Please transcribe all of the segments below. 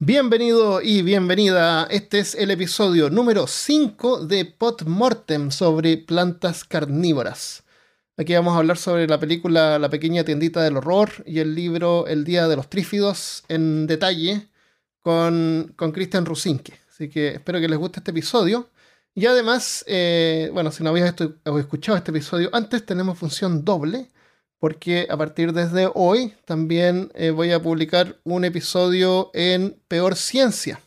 Bienvenido y bienvenida. Este es el episodio número 5 de Pot Mortem sobre plantas carnívoras. Aquí vamos a hablar sobre la película La pequeña tiendita del horror y el libro El día de los trífidos en detalle con, con Christian Rusinke. Así que espero que les guste este episodio. Y además, eh, bueno, si no habéis escuchado este episodio antes, tenemos función doble porque a partir desde hoy también eh, voy a publicar un episodio en Peor Ciencia,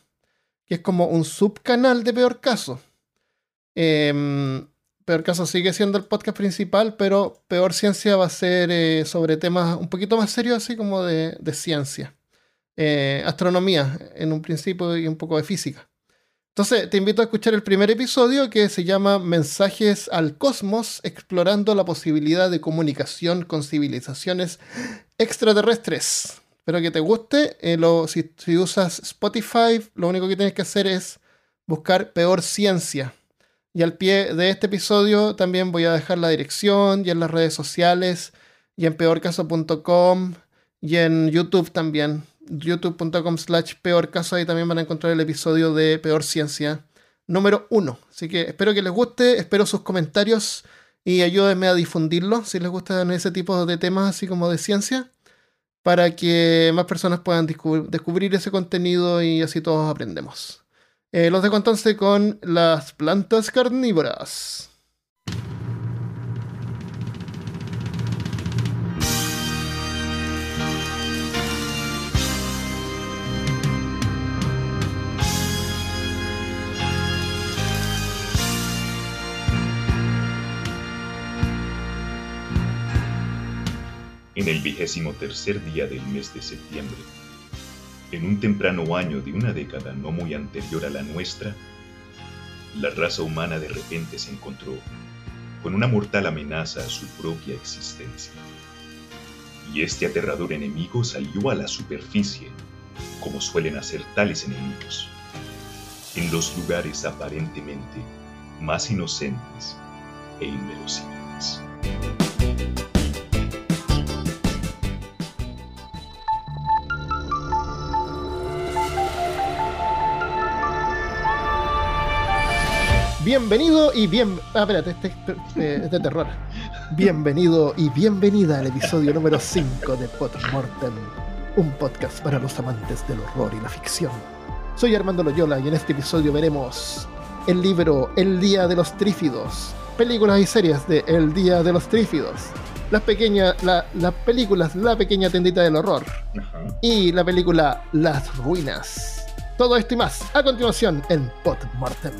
que es como un subcanal de Peor Caso. Em, Peor Caso sigue siendo el podcast principal, pero Peor Ciencia va a ser eh, sobre temas un poquito más serios, así como de, ciencia. Eh, astronomía en un principio y un poco de física. Entonces, te invito a escuchar el primer episodio que se llama Mensajes al Cosmos, explorando la posibilidad de comunicación con civilizaciones extraterrestres. Espero que te guste. Eh, si, usas Spotify, lo único que tienes que hacer es buscar Peor Ciencia. Y al pie de este episodio también voy a dejar la dirección y en las redes sociales y en peorcaso.com y en YouTube también youtube.com slash peor caso, ahí también van a encontrar el episodio de Peor Ciencia número uno. Así que espero que les guste, espero sus comentarios y ayúdenme a difundirlo si les gustan ese tipo de temas así como de ciencia, para que más personas puedan descubrir ese contenido y así todos aprendemos. Eh, los dejo entonces con las plantas carnívoras. En el vigésimo tercer día del mes de septiembre. En un temprano año de una década no muy anterior a la nuestra, la raza humana de repente se encontró con una mortal amenaza a su propia existencia. Y este aterrador enemigo salió a la superficie, como suelen hacer tales enemigos, en los lugares aparentemente más inocentes e inverosímiles. Bienvenido y bien. Ah, espérate, este, este es de terror. Bienvenido y bienvenida al episodio número 5 de Mortem, un podcast para los amantes del horror y la ficción. Soy Armando Loyola y en este episodio veremos el libro El Día de los Trífidos, películas y series de El Día de los Trífidos, las pequeñas, las películas La Pequeña Tendita del Horror y la película Las Ruinas. Todo esto y más a continuación en Mortem.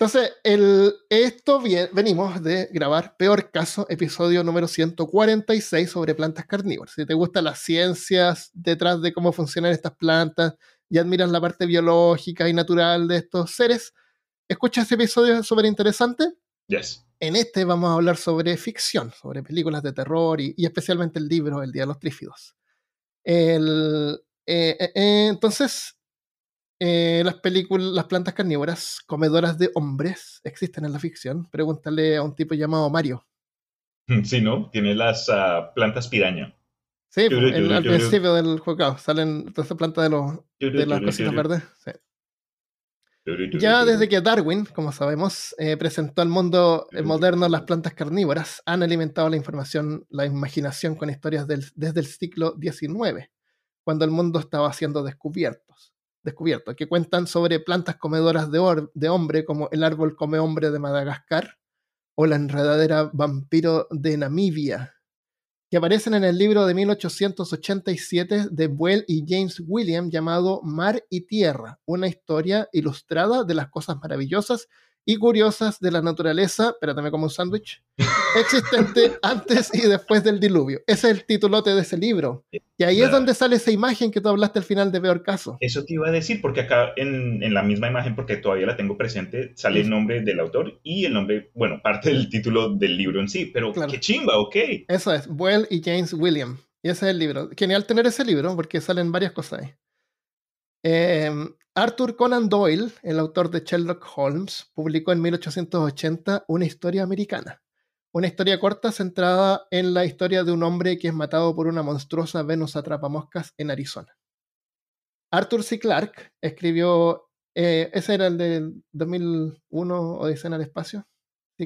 Entonces, el, esto venimos de grabar Peor Caso, episodio número 146 sobre plantas carnívoras. Si te gustan las ciencias detrás de cómo funcionan estas plantas y admiras la parte biológica y natural de estos seres, escucha ese episodio súper interesante. Yes. En este vamos a hablar sobre ficción, sobre películas de terror y, especialmente el libro El Día de los Trífidos. El, eh, eh, eh, entonces, eh, las películas, las plantas carnívoras, comedoras de hombres, existen en la ficción. Pregúntale a un tipo llamado Mario. Sí, ¿no? Tiene las ah, plantas piraña. Sí, el, al principio del juego salen todas esas plantas de, los, de las cositas verdes. Ya desde que Darwin, como sabemos, eh, presentó al mundo moderno las plantas carnívoras, han alimentado la información, la imaginación con historias desde el siglo XIX, cuando el mundo estaba siendo descubiertos descubierto, que cuentan sobre plantas comedoras de, de hombre, como el árbol come hombre de Madagascar o la enredadera vampiro de Namibia, que aparecen en el libro de 1887 de Buell y James William llamado Mar y Tierra, una historia ilustrada de las cosas maravillosas y curiosas de la naturaleza, espérate, como un sándwich, existente antes y después del diluvio. Ese es el titulote de ese libro. Y ahí es donde sale esa imagen que tú hablaste al final de Peor Caso. Eso te iba a decir, porque acá en, en la misma imagen, porque todavía la tengo presente, sale el nombre del autor y el nombre, bueno, parte del título del libro en sí, pero qué chimba, ok. Eso es, Well y James William. Y ese es el libro. Genial tener ese libro porque salen varias cosas ahí. Em, Arthur Conan Doyle, el autor de Sherlock Holmes, publicó en 1880 una historia americana. Una historia corta centrada en la historia de un hombre que es matado por una monstruosa Venus atrapamoscas en Arizona. Arthur C. Clarke escribió, eh, ese era el de 2001 Odisea en el espacio.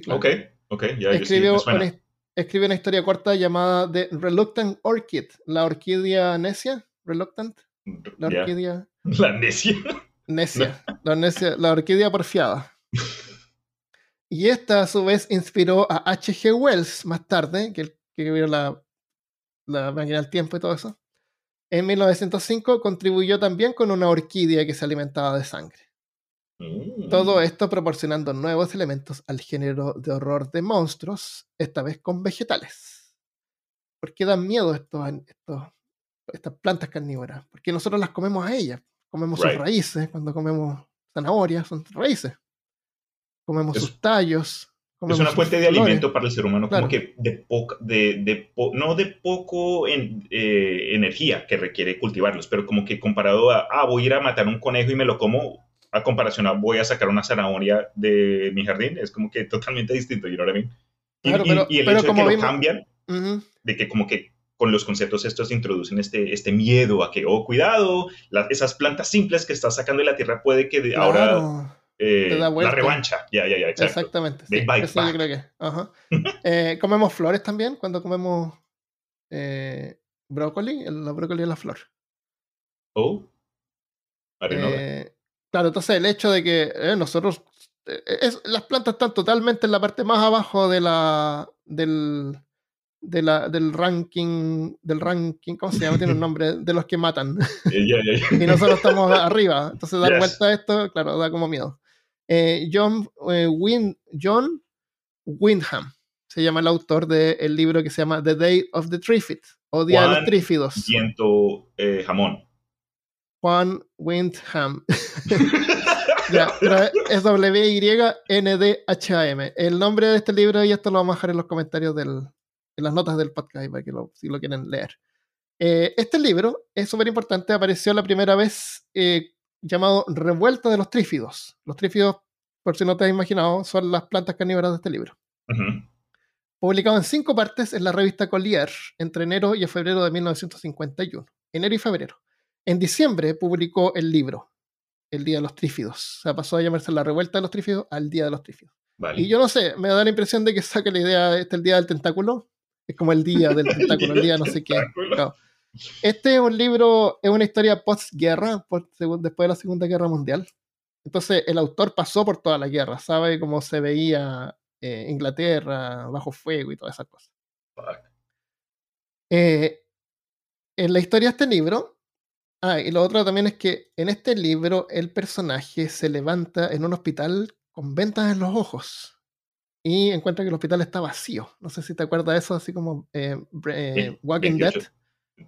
ok, ok, ya escribió, una, escribió una historia corta llamada The Reluctant Orchid, la orquídea necia, Reluctant. La orquídea. La necia. Necia. La, necia, la orquídea porfiada. Y esta a su vez inspiró a H.G. Wells más tarde, que, que vio la, la máquina del tiempo y todo eso. En 1905 contribuyó también con una orquídea que se alimentaba de sangre. Mm. Todo esto proporcionando nuevos elementos al género de horror de monstruos, esta vez con vegetales. ¿Por qué dan miedo estos, estos estas plantas carnívoras, porque nosotros las comemos a ellas. Comemos sus raíces, cuando comemos zanahorias, son raíces. Comemos sus tallos. es una fuente de alimento para el ser humano, como que de, poca, de, de no de poco en, eh, energía que requiere cultivarlos, pero como que comparado a, ah, voy a ir a matar un conejo y me lo como, a comparación a voy a sacar una zanahoria de mi jardín, es como que totalmente distinto, you know what I Y, el hecho de que lo cambian, de que como que con los conceptos estos introducen este, este miedo a que, oh, cuidado, esas plantas simples que estás sacando de la tierra puede que ahora eh, la revancha. Ya, ya, ya, Exactamente. Sí, yo creo que. Eh, comemos flores también cuando comemos eh, brócoli. El, brócoli es la flor. Oh. claro, entonces el hecho de que nosotros. las plantas están totalmente en la parte más abajo de la, del, de la, del ranking, del ranking, ¿cómo se llama? Tiene un nombre, de los que matan. y nosotros estamos arriba. Entonces dar vuelta a esto, claro, da como miedo. Eh, John, eh, John Windham se llama el autor del libro que se llama The Day of the Trifid, o Día de los Trífidos. Viento eh, jamón. Juan Windham. ya, es W-Y-N-D-H-A-M. El nombre de este libro, y esto lo vamos a dejar en los comentarios del, en las notas del podcast para que lo, si lo quieren leer. Eh, este libro es súper importante, apareció la primera vez eh, llamado Revuelta de los Trífidos. Los trífidos, por si no te has imaginado, son las plantas carnívoras de este libro. Publicado en cinco partes en la revista Collier entre enero y febrero de 1951. Enero y febrero. En diciembre publicó el libro, El Día de los Trífidos. O sea, pasó a llamarse La Revuelta de los Trífidos al Día de los Trífidos. Y yo no sé, me da la impresión de que saca la idea, este el Día del Tentáculo, es como el día del tentáculo, el día no sé qué. Este es un libro, es una historia postguerra, después de la Segunda Guerra Mundial. Entonces el autor pasó por toda la guerra, sabe cómo se veía eh, Inglaterra bajo fuego y todas esas cosas. Eh, en la historia de este libro, ah, y lo otro también es que en este libro el personaje se levanta en un hospital con ventas en los ojos y encuentra que el hospital está vacío. No sé si te acuerdas de eso, así como eh, eh, Walking Dead.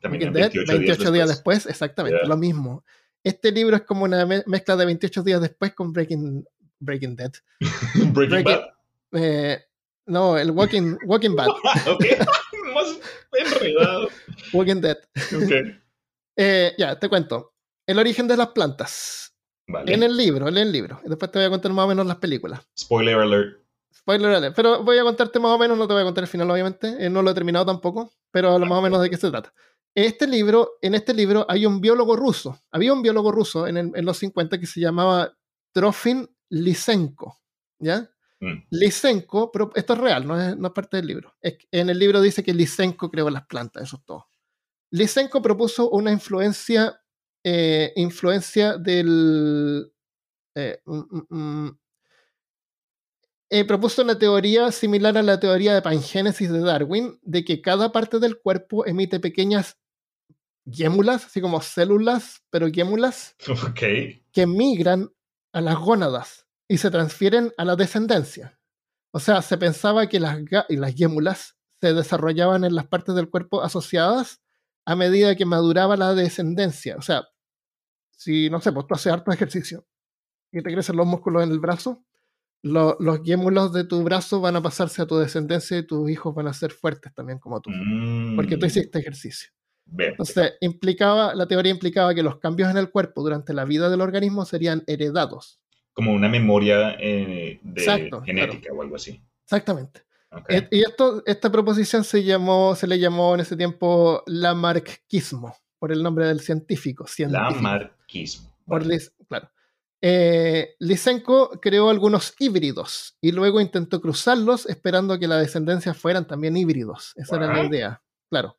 28, días, después, exactamente, lo mismo. Este libro es como una mezcla de 28 días después con Breaking, Breaking Dead. Breaking, Bad. Eh, no, el Walking, Walking Bad. más enredado. Walking Dead. ya, te cuento. El origen de las plantas. En el libro, en el libro. Y después te voy a contar más o menos las películas. Spoiler alert. Spoiler alert. Pero voy a contarte más o menos, no te voy a contar el final, obviamente. Eh, no lo he terminado tampoco, pero más o menos de qué se trata. Este libro, en este libro hay un biólogo ruso. Había un biólogo ruso en, los 50 que se llamaba Trofin Lysenko. ¿Ya? Mm. Lysenko, pero esto es real, no es, no es parte del libro. en el libro dice que Lysenko creó las plantas, eso es todo. Lysenko propuso una influencia, eh, influencia del, eh, mm, mm, eh, propuso una teoría similar a la teoría de pangénesis de Darwin, de que cada parte del cuerpo emite pequeñas guémulas, así como células, pero guémulas, que migran a las gónadas. y se transfieren a la descendencia. O sea, se pensaba que las, y las yémulas se desarrollaban en las partes del cuerpo asociadas a medida que maduraba la descendencia. O sea, si, no sé, pues tú haces harto ejercicio y te crecen los músculos en el brazo, los yémulos de tu brazo van a pasarse a tu descendencia y tus hijos van a ser fuertes también como tú, porque tú mm. hiciste ejercicio. Entonces, implicaba, la teoría implicaba que los cambios en el cuerpo durante la vida del organismo serían heredados. Como una memoria eh, de genética o algo así. Exactamente. Eh, y esto, esta proposición se, llamó, se le llamó en ese tiempo Lamarckismo, por el nombre del científico. Lamarckismo. Por, claro. Eh, Lysenko creó algunos híbridos y luego intentó cruzarlos esperando que la descendencia fueran también híbridos. Esa era la idea, claro.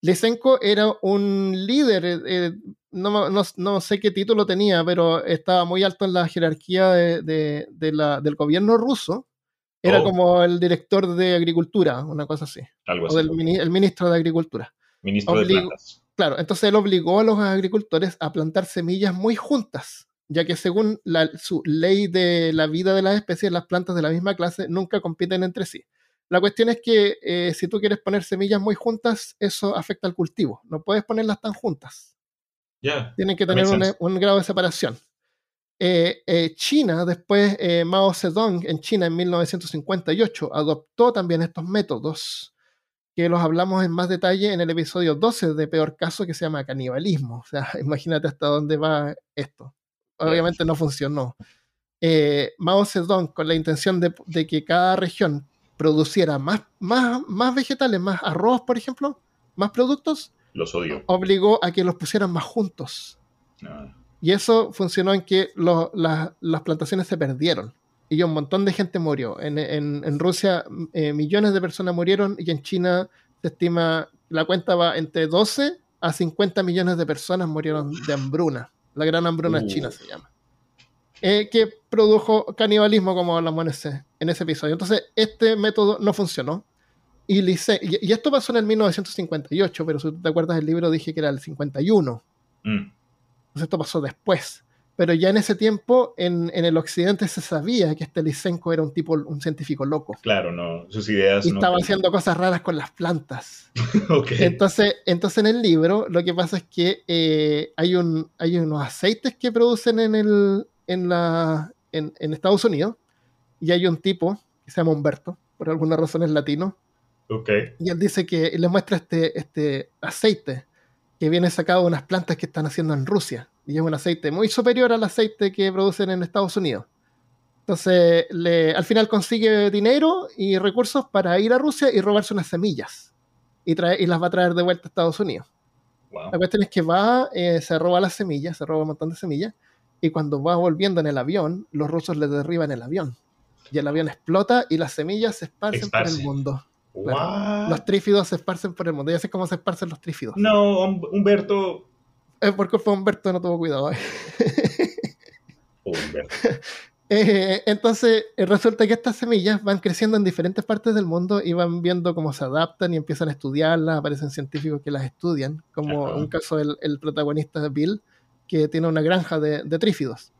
Lysenko era un líder, eh, eh, no, sé qué título tenía, pero estaba muy alto en la jerarquía de, del gobierno ruso. Era oh. como el director de Agricultura, una cosa así. Algo así. O el ministro de Agricultura. Ministro de Plantas. Claro, entonces él obligó a los agricultores a plantar semillas muy juntas ya que según su ley de la vida de las especies, las plantas de la misma clase nunca compiten entre sí. La cuestión es que eh, si tú quieres poner semillas muy juntas, eso afecta al cultivo. No puedes ponerlas tan juntas. Tienen que tener un, grado de separación. Eh, eh, China, después Mao Zedong en China en 1958, adoptó también estos métodos que los hablamos en más detalle en el episodio 12 de Peor Caso que se llama canibalismo. O sea, imagínate hasta dónde va esto obviamente no funcionó. Eh, Mao Zedong, con la intención de, que cada región produciera más, más, más vegetales, más arroz, por ejemplo, más productos, los obligó a que los pusieran más juntos. Ah. Y eso funcionó en que las plantaciones se perdieron y un montón de gente murió. En, Rusia eh, millones de personas murieron y en China se estima, la cuenta va entre 12 a 50 millones de personas murieron de hambruna. La gran hambruna china se llama. Eh, que produjo canibalismo, como hablamos en ese, en ese episodio. Entonces, este método no funcionó. Y, y, esto pasó en el 1958, pero si te acuerdas del libro, dije que era el 51. Mm. Entonces, esto pasó después pero ya en ese tiempo en, en, el occidente se sabía que este Lysenko era un tipo, un científico loco. Claro, no, sus ideas. Y estaba haciendo cosas raras con las plantas. entonces, entonces en el libro lo que pasa es que eh, hay, un, hay unos aceites que producen en, el, en, la, en, en, Estados Unidos y hay un tipo que se llama Humberto, por alguna razón es latino. Okay. Y él dice que le muestra este, este aceite que viene sacado de unas plantas que están haciendo en Rusia y es un aceite muy superior al aceite que producen en Estados Unidos. Entonces, le, al final consigue dinero y recursos para ir a Rusia y robarse unas semillas y, trae, y las va a traer de vuelta a Estados Unidos. La cuestión es que va, eh, se roba las semillas, se roba un montón de semillas, y cuando va volviendo en el avión, los rusos le derriban el avión. Y el avión explota y las semillas se esparcen por el mundo. Los trífidos se esparcen por el mundo. Ya sé cómo se esparcen los trífidos. No, Humberto, es porque fue Humberto no tuvo cuidado. Humberto. Eh, entonces, eh, resulta que estas semillas van creciendo en diferentes partes del mundo y van viendo cómo se adaptan y empiezan a estudiarlas. Aparecen científicos que las estudian, como un caso del el protagonista Bill, que tiene una granja de, trífidos.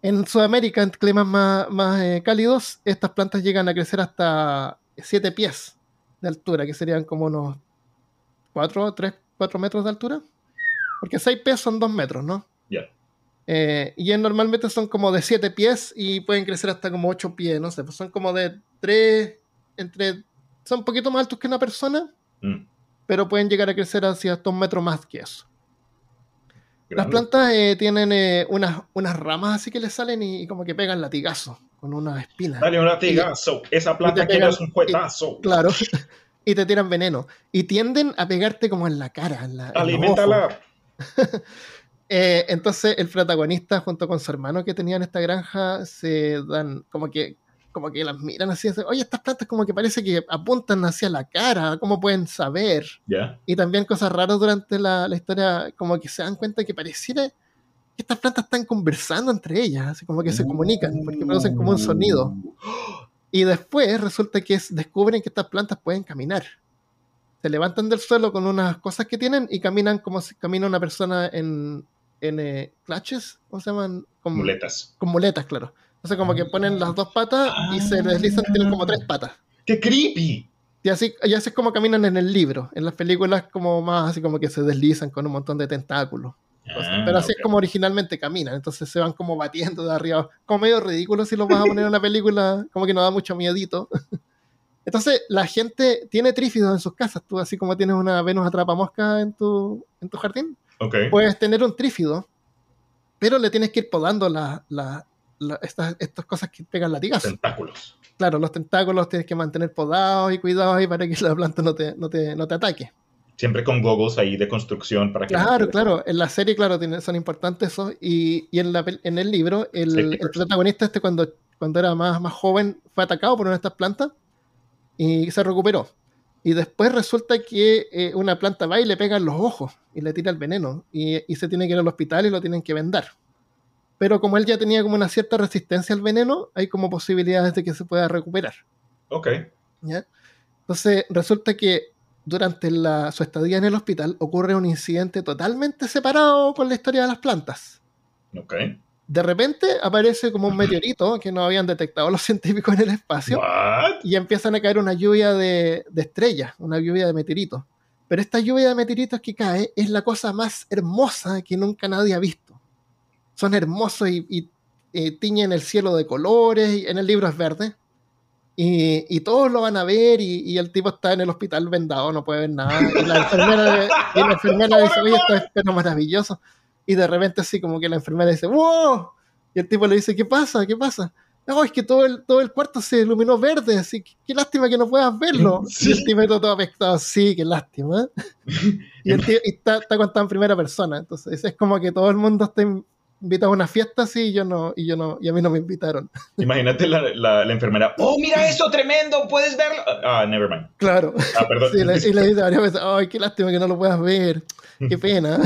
En Sudamérica, en climas más, eh, cálidos, estas plantas llegan a crecer hasta 7 pies de altura, que serían como unos 4, 3, 4 metros de altura. Porque 6 pies son 2 metros, ¿no? Ya. Eh, y normalmente son como de 7 pies y pueden crecer hasta como 8 pies, no sé, pues son como de 3, entre, son un poquito más altos que una persona, mm. pero pueden llegar a crecer hacia 2 metros más que eso. Las plantas eh, tienen eh, unas, unas ramas así que les salen y, como que pegan latigazo con una espina. Dale un latigazo, esa planta que es un juetazo. claro, y te tiran veneno. Y tienden a pegarte como en la cara. En la, Alimentala. Eh, entonces el protagonista junto con su hermano que tenían esta granja se dan como que como que las miran así, oye, estas plantas como que parece que apuntan hacia la cara, ¿cómo pueden saber? Y también cosas raras durante la, historia, como que se dan cuenta que pareciera que estas plantas están conversando entre ellas, así como que se comunican, porque producen como un sonido. Y después resulta que descubren que estas plantas pueden caminar se levantan del suelo con unas cosas que tienen y caminan como si camina una persona en, en clutches, ¿cómo se llaman? Con muletas. Con muletas, claro. Entonces como que ponen las dos patas y se deslizan, tienen como tres patas. ¡Qué creepy! Y así, y así es como caminan en el libro. En las películas como más así como que se deslizan con un montón de tentáculos. Ah, pero así ok. es como originalmente caminan. Entonces se van como batiendo de arriba. Como medio ridículo si lo vas a poner en una película. Como que no da mucho miedito. Entonces la gente tiene trífidos en sus casas. Tú así como tienes una Venus atrapamosca en tu, en tu jardín. Ok. Puedes tener un trífido. Pero le tienes que ir podando la- la- la- estas, estas cosas que pegan latigazos. Tentáculos. Claro, los tentáculos tienes que mantener podados y cuidados ahí para que la planta no te, no te, no te ataque. Siempre con goggles ahí de construcción para que. Claro, claro. En la serie, claro, tiene- son importantes esos. Y, y en, la, en el libro, el, el protagonista este cuando, cuando era más, más joven fue atacado por una de estas plantas y se recuperó. Y después resulta que eh, una planta va y le pega en los ojos y le tira el veneno. Y, y se tiene que ir al hospital y lo tienen que vendar. Pero como él ya tenía como una cierta resistencia al veneno, hay como posibilidades de que se pueda recuperar. Ok. ¿ya? Entonces, resulta que durante la- su estadía en el hospital ocurre un incidente totalmente separado con la historia de las plantas. Ok. De repente aparece como un meteorito que no habían detectado los científicos en el espacio What? y empiezan a caer una lluvia de, de estrellas, una lluvia de meteoritos. Pero esta lluvia de meteoritos que cae es la cosa más hermosa que nunca nadie ha visto. Son hermosos y, y, eh, tiñen el cielo de colores, y en el libro es verde. Y, todos lo van a ver y, el tipo está en el hospital vendado, no puede ver nada. Y la enfermera, y la enfermera dice, oye, esto es pero maravilloso. Y de repente así como que la enfermera dice, ¡wow! Y el tipo le dice, ¿qué pasa? ¿Qué pasa? No, es que todo el, todo el cuarto se iluminó verde, así que qué lástima que no puedas verlo. Sí. Y el tipo todo apestado, sí, qué lástima. y el tío y está, está contado en primera persona, entonces es como que todo el mundo está invitado a una fiesta así y yo no, y yo no, y a mí no me invitaron. Imagínate la, la, la enfermera. ¡Oh, mira eso! ¡Tremendo! ¿Puedes verlo? Ah, never mind. Claro. Ah, perdón. Sí, le- y le dice varias veces, ay, qué lástima que no lo puedas ver, qué pena.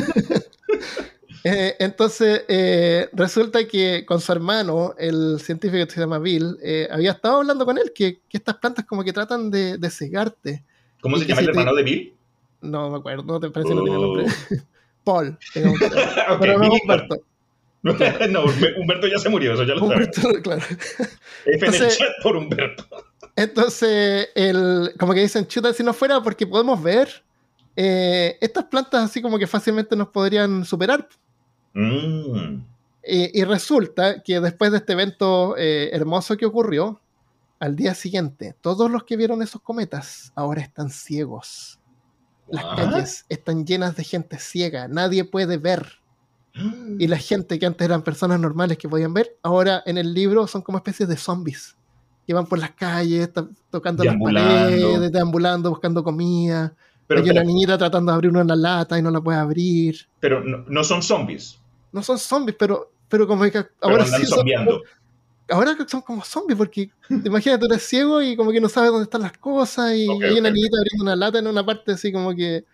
Eh, entonces, eh, resulta que con su hermano, el científico que se llama Bill, eh, había estado hablando con él que, que estas plantas como que tratan de, de cegarte. ¿Cómo Y se llama el te- hermano de Bill? No me acuerdo, no te parece que no tiene Oh. nombre. Paul, que- ok, pero no Bill Humberto. no, Humber- Humberto ya se murió, eso ya lo. Humberto, claro. F en el Entonces- chat por Humberto. Entonces, el, como que dicen, chuta, si no fuera porque podemos ver, eh, estas plantas así como que fácilmente nos podrían superar. Mm. Y, y resulta que después de este evento eh, hermoso que ocurrió, al día siguiente, todos los que vieron esos cometas ahora están ciegos. Las What? calles están llenas de gente ciega, nadie puede ver. Y la gente que antes eran personas normales que podían ver, ahora en el libro son como especies de zombies. Que van por las calles, tocando las paredes, deambulando, buscando comida. Pero, Hay una niñita tratando de abrir una lata y no la puede abrir. pero no, no son zombies. No son zombies, pero, pero como que ahora sí son, ahora son como zombies, porque imagínate, tú eres ciego y como que no sabes dónde están las cosas, y hay una niñita abriendo una lata en una parte así como que.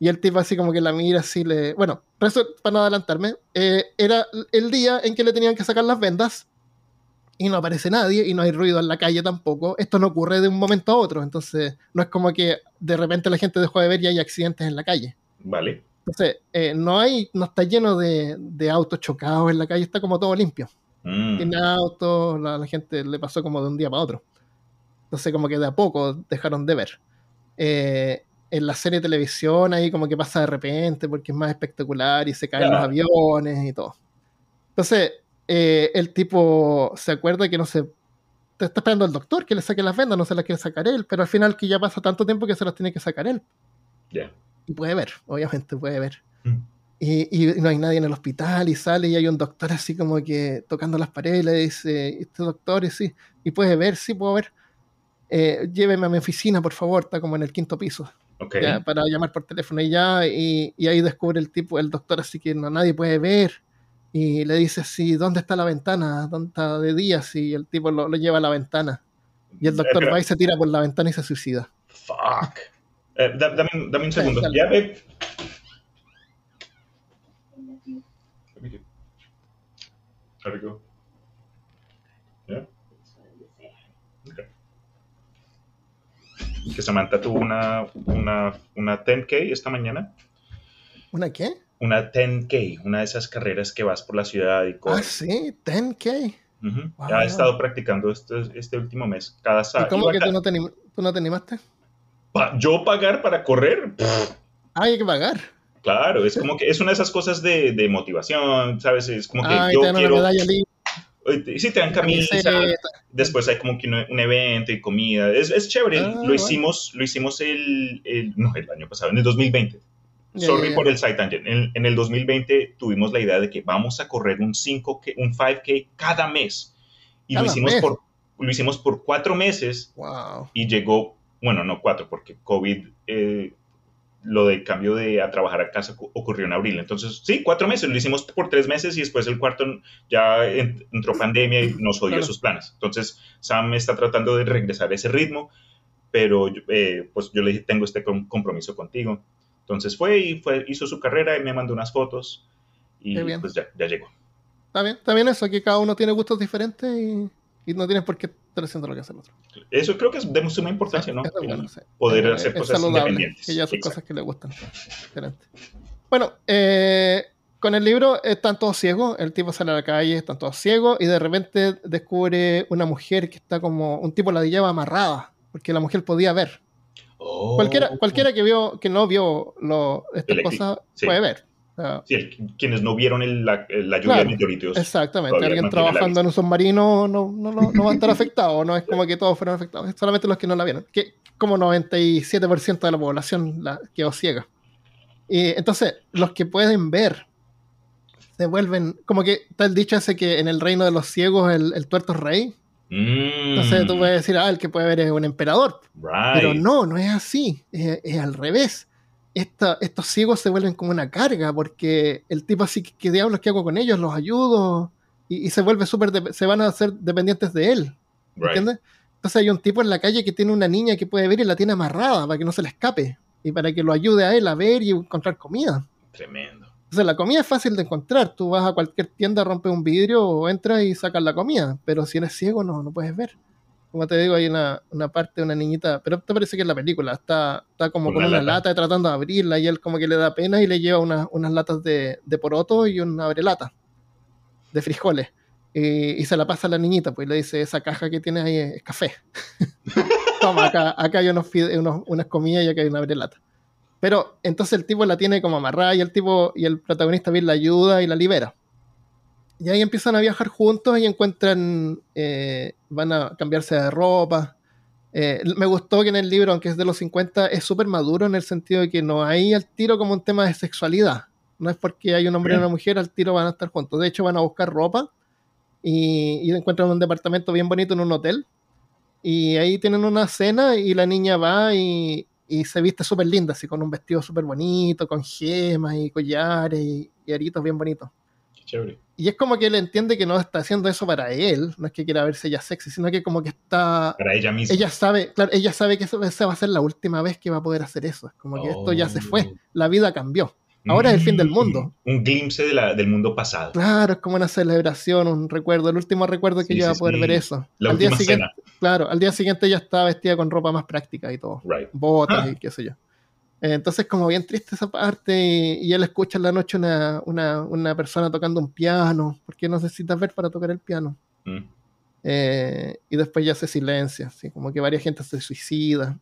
Y el tipo así como que la mira así le. Bueno, resu- para no adelantarme, eh, era el día en que le tenían que sacar las vendas. Y no aparece nadie y no hay ruido en la calle tampoco. Esto no ocurre de un momento a otro. Entonces, no es como que de repente la gente dejó de ver y hay accidentes en la calle. Vale. Entonces, eh, no hay, no está lleno de, de autos chocados en la calle, está como todo limpio Mm. tiene autos, la, la gente le pasó como de un día para otro. Entonces como que de a poco dejaron de ver. Eh, en la serie de televisión ahí como que pasa de repente porque es más espectacular y se caen los aviones y todo. Entonces eh, el tipo se acuerda que no se... Te está esperando el doctor que le saque las vendas, no se las quiere sacar él, pero al final que ya pasa tanto tiempo que se las tiene que sacar él. Y puede ver, obviamente puede ver. Mm. Y, y no hay nadie en el hospital y sale y hay un doctor así como que tocando las paredes y le dice, este doctor, y sí, y puede ver, sí puedo ver. Eh, lléveme a mi oficina, por favor, está como en el quinto piso, ya, para llamar por teléfono y ya, y, y ahí descubre el tipo, el doctor así que no nadie puede ver, y le dice así, ¿dónde está la ventana? ¿Dónde está de día? Y el tipo lo, lo lleva a la ventana. Y el doctor Espera. va y se tira por la ventana y se suicida. Fuck. Eh, da- dame, un- dame un segundo. Ya ve. There we go. Yeah. Okay. Que Samantha tuvo una, una, una 10K esta mañana. ¿Una qué? Una 10K, una de esas carreras que vas por la ciudad y Ah, corres. sí, 10K. Ujú. Wow. Ya he estado practicando este, este último mes, cada ¿Y sábado. cómo que tú no, te tú no te animaste? pa- ¿Yo pagar para correr? Pff, Ah, hay que pagar. claro, es como que es una de esas cosas de, de motivación, ¿sabes? Es como que Ah, y yo te dan una quiero... medalla Oye, Sí, te dan camisa, camiseta. después hay como que un, un evento y comida. Es, es chévere. Ah, lo bueno. hicimos, lo hicimos el, el- no, el año pasado, en el 2020. Ya, Sorry ya, ya. por el side tangent. En, en el 2020 tuvimos la idea de que vamos a correr un 5K, un 5K cada mes. Y lo Cada hicimos, mes. por, lo hicimos por cuatro meses Wow. y llegó, bueno, no cuatro, porque COVID, eh, lo del cambio de a trabajar a casa cu- ocurrió en abril. Entonces, sí, cuatro meses, lo hicimos por tres meses y después el cuarto ya en- entró pandemia y nos odió Claro. esos planes. Entonces, Sam está tratando de regresar a ese ritmo, pero eh, pues yo le dije, tengo este com- compromiso contigo. Entonces fue y fue, hizo su carrera y me mandó unas fotos y bien. pues ya, ya llegó. Está bien, está bien eso, que cada uno tiene gustos diferentes y, y no tienes por qué estar haciendo lo que hace el otro. Eso creo que es de suma importancia, ¿no? Eso es bueno, sí. Poder Es- hacer es cosas independientes. Que ya son Exacto. cosas que le gustan. Excelente. Bueno, eh, con el libro están todos ciegos, el tipo sale a la calle, están todos ciegos y de repente descubre una mujer que está como, un tipo la lleva amarrada, porque la mujer podía ver. Oh. Cualquiera, cualquiera que vio, que no vio lo, estas El cosas sí. puede ver. Sí, el- quienes no vieron el- la, la lluvia Claro, de meteoritos. Exactamente, alguien trabajando en un submarino no, no, va a estar afectado, no es como que todos fueron afectados, es solamente los que no la vieron, que como 97% de la población la quedó ciega. Y entonces, los que pueden ver se vuelven, como que está el dicho ese que en el reino de los ciegos el, el tuerto es rey, Mm, entonces tú puedes decir, ah, el que puede ver es un emperador, right. pero no, no es así, es, es al revés. Esta- estos ciegos se vuelven como una carga porque el tipo así, que ¿qué diablos qué hago con ellos? ¿Los ayudo? Y, y se vuelve súper, se van a hacer dependientes de él, Right. ¿entiendes? Entonces hay un tipo en la calle que tiene una niña que puede ver y la tiene amarrada para que no se le escape y para que lo ayude a él a ver y encontrar comida. Tremendo. Entonces la comida es fácil de encontrar, tú vas a cualquier tienda, rompes un vidrio o entras y sacas la comida, pero si eres ciego no, no puedes ver. Como te digo, hay una, una parte de una niñita, pero te parece que es la película, está, está como Con una una lata. lata tratando de abrirla y él como que le da pena y le lleva una- unas latas de, de poroto y un abrelata de frijoles. Y, y se la pasa a la niñita, pues y le dice, esa caja que tienes ahí es, es café. Toma, acá, acá hay unos, unos- unas comidas y acá hay una abrelata. Pero entonces el tipo la tiene como amarrada y el tipo y el protagonista bien la ayuda y la libera. Y ahí empiezan a viajar juntos y encuentran, eh, van a cambiarse de ropa. Eh, me gustó que en el libro, aunque es de los 50, es súper maduro en el sentido de que no hay al tiro como un tema de sexualidad. No es porque hay un hombre y una mujer, al tiro van a estar juntos. De hecho, van a buscar ropa y, y encuentran un departamento bien bonito en un hotel. Y ahí tienen una cena y la niña va y, y se viste súper linda, así con un vestido súper bonito, con gemas y collares y, y aritos bien bonitos. Qué chévere. Y es como que él entiende que no está haciendo eso para él, no es que quiera verse ella sexy, sino que como que está... Para ella misma. Ella sabe, claro, ella sabe que esa va a ser la última vez que va a poder hacer eso. Es como que esto ya se fue, la vida cambió. Ahora es el fin del mundo. Mm, Un glimpse de la- del mundo pasado. Claro, es como una celebración, un recuerdo, el último recuerdo que Sí, va sí, a poder sí. ver eso. La al día siguiente, cena. claro, al día siguiente ella está vestida con ropa más práctica y todo, Right. botas Ah. y qué sé yo. Entonces, como bien triste esa parte, y, y él escucha en la noche una, una, una persona tocando un piano, porque necesitas ver para tocar el piano. Mm. Eh, y después ya se silencia, así como que varias gente se suicida.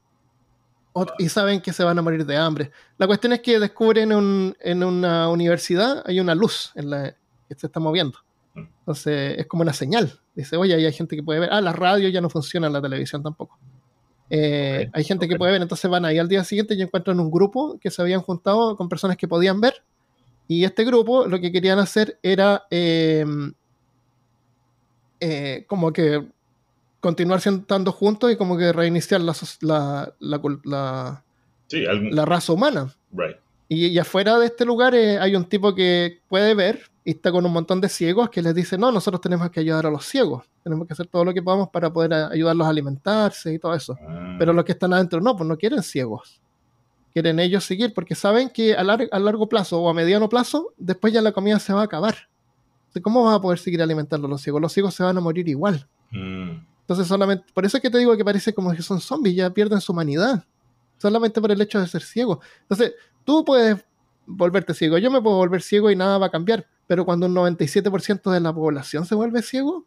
Y saben que se van a morir de hambre. La cuestión es que descubren un- en una universidad hay una luz en la, que se está moviendo. Entonces es como una señal. Dice, oye, ahí hay gente que puede ver. Ah, la radio ya no funciona, la televisión tampoco. Eh, hay gente que puede ver, entonces van ahí al día siguiente y encuentran un grupo que se habían juntado con personas que podían ver. Y este grupo lo que querían hacer era eh, eh, como que continuar siendo- estando juntos y como que reiniciar la, la, la cul- la- Sí, algún. la raza humana. Right. Y, y afuera de este lugar eh, hay un tipo que puede ver y está con un montón de ciegos que les dice, no, nosotros tenemos que ayudar a los ciegos, tenemos que hacer todo lo que podamos para poder a- ayudarlos a alimentarse y todo eso. Ah, Pero los que están adentro no, pues no quieren ciegos. Quieren ellos seguir porque saben que a, lar- a largo plazo o a mediano plazo, después ya la comida se va a acabar. ¿Cómo vas a poder seguir alimentando a los ciegos? Los ciegos se van a morir igual. mm, Entonces solamente, por eso es que te digo que parece como que son zombies, ya pierden su humanidad. Solamente por el hecho de ser ciegos. Entonces, tú puedes volverte ciego. Yo me puedo volver ciego y nada va a cambiar. Pero cuando un 97% de la población se vuelve ciego,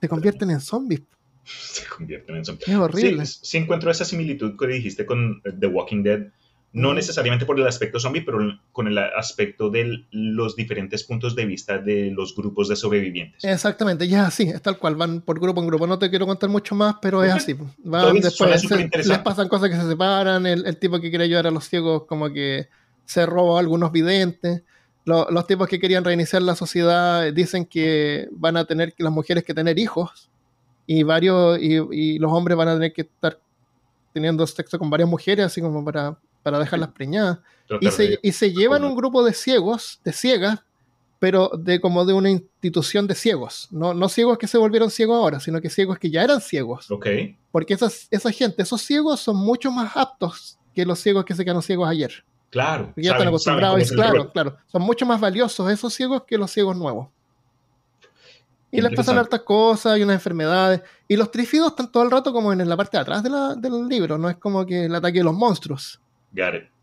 se convierten en zombies. Se convierten en zombies. Es horrible. Sí, sí encuentro esa similitud que dijiste con The Walking Dead. No necesariamente por el aspecto zombie, pero con el aspecto de los diferentes puntos de vista de los grupos de sobrevivientes. Exactamente, ya así, es tal cual, van por grupo en grupo. No te quiero contar mucho más, pero es así. Van Todo después, se- les pasan cosas que se separan, el, el tipo que quiere ayudar a los ciegos como que se roba a algunos videntes. Lo- los tipos que querían reiniciar la sociedad eh, dicen que van a tener que las mujeres que tener hijos y varios y, y los hombres van a tener que estar teniendo sexo con varias mujeres así como para, para dejarlas preñadas y se, y se llevan un grupo de ciegos, de ciegas, pero de como de una institución de ciegos. No, no ciegos que se volvieron ciegos ahora, sino que ciegos que ya eran ciegos. Ok, Porque esas, esa gente, esos ciegos son mucho más aptos que los ciegos que se quedaron ciegos ayer. claro. Porque ya están acostumbrados es claro, rol. claro. Son mucho más valiosos esos ciegos que los ciegos nuevos. Y les pasan hartas cosas y unas enfermedades. Y los trífidos están todo el rato como en la parte de atrás de la- del libro. No es como que el ataque de los monstruos.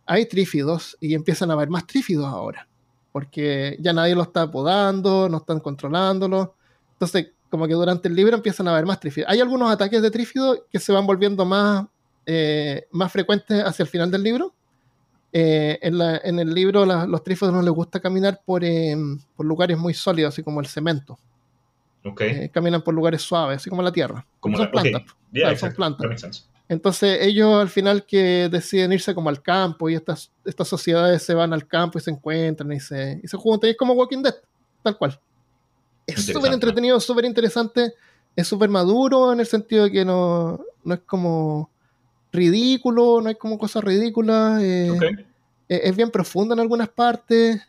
Hay trífidos y empiezan a haber más trífidos ahora. Porque ya nadie lo está apodando, no están controlándolo. Entonces, como que durante el libro empiezan a haber más trífidos. Hay algunos ataques de trífidos que se van volviendo más, eh, más frecuentes hacia el final del libro. Eh, en, la- en el libro la- los trífidos no les gusta caminar por, eh, por lugares muy sólidos, así como el cemento. Ok. Eh, caminan por lugares suaves, así como la tierra. Como son la- plantas. Yeah, Claro, son plantas. Entonces ellos al final que deciden irse como al campo y estas, estas sociedades se van al campo y se encuentran y se, y se juntan. Y es como Walking Dead, tal cual. Es súper entretenido, súper interesante. Es súper maduro en el sentido de que no, no es como ridículo, no hay como cosas ridículas. eh, eh, es bien profundo en algunas partes.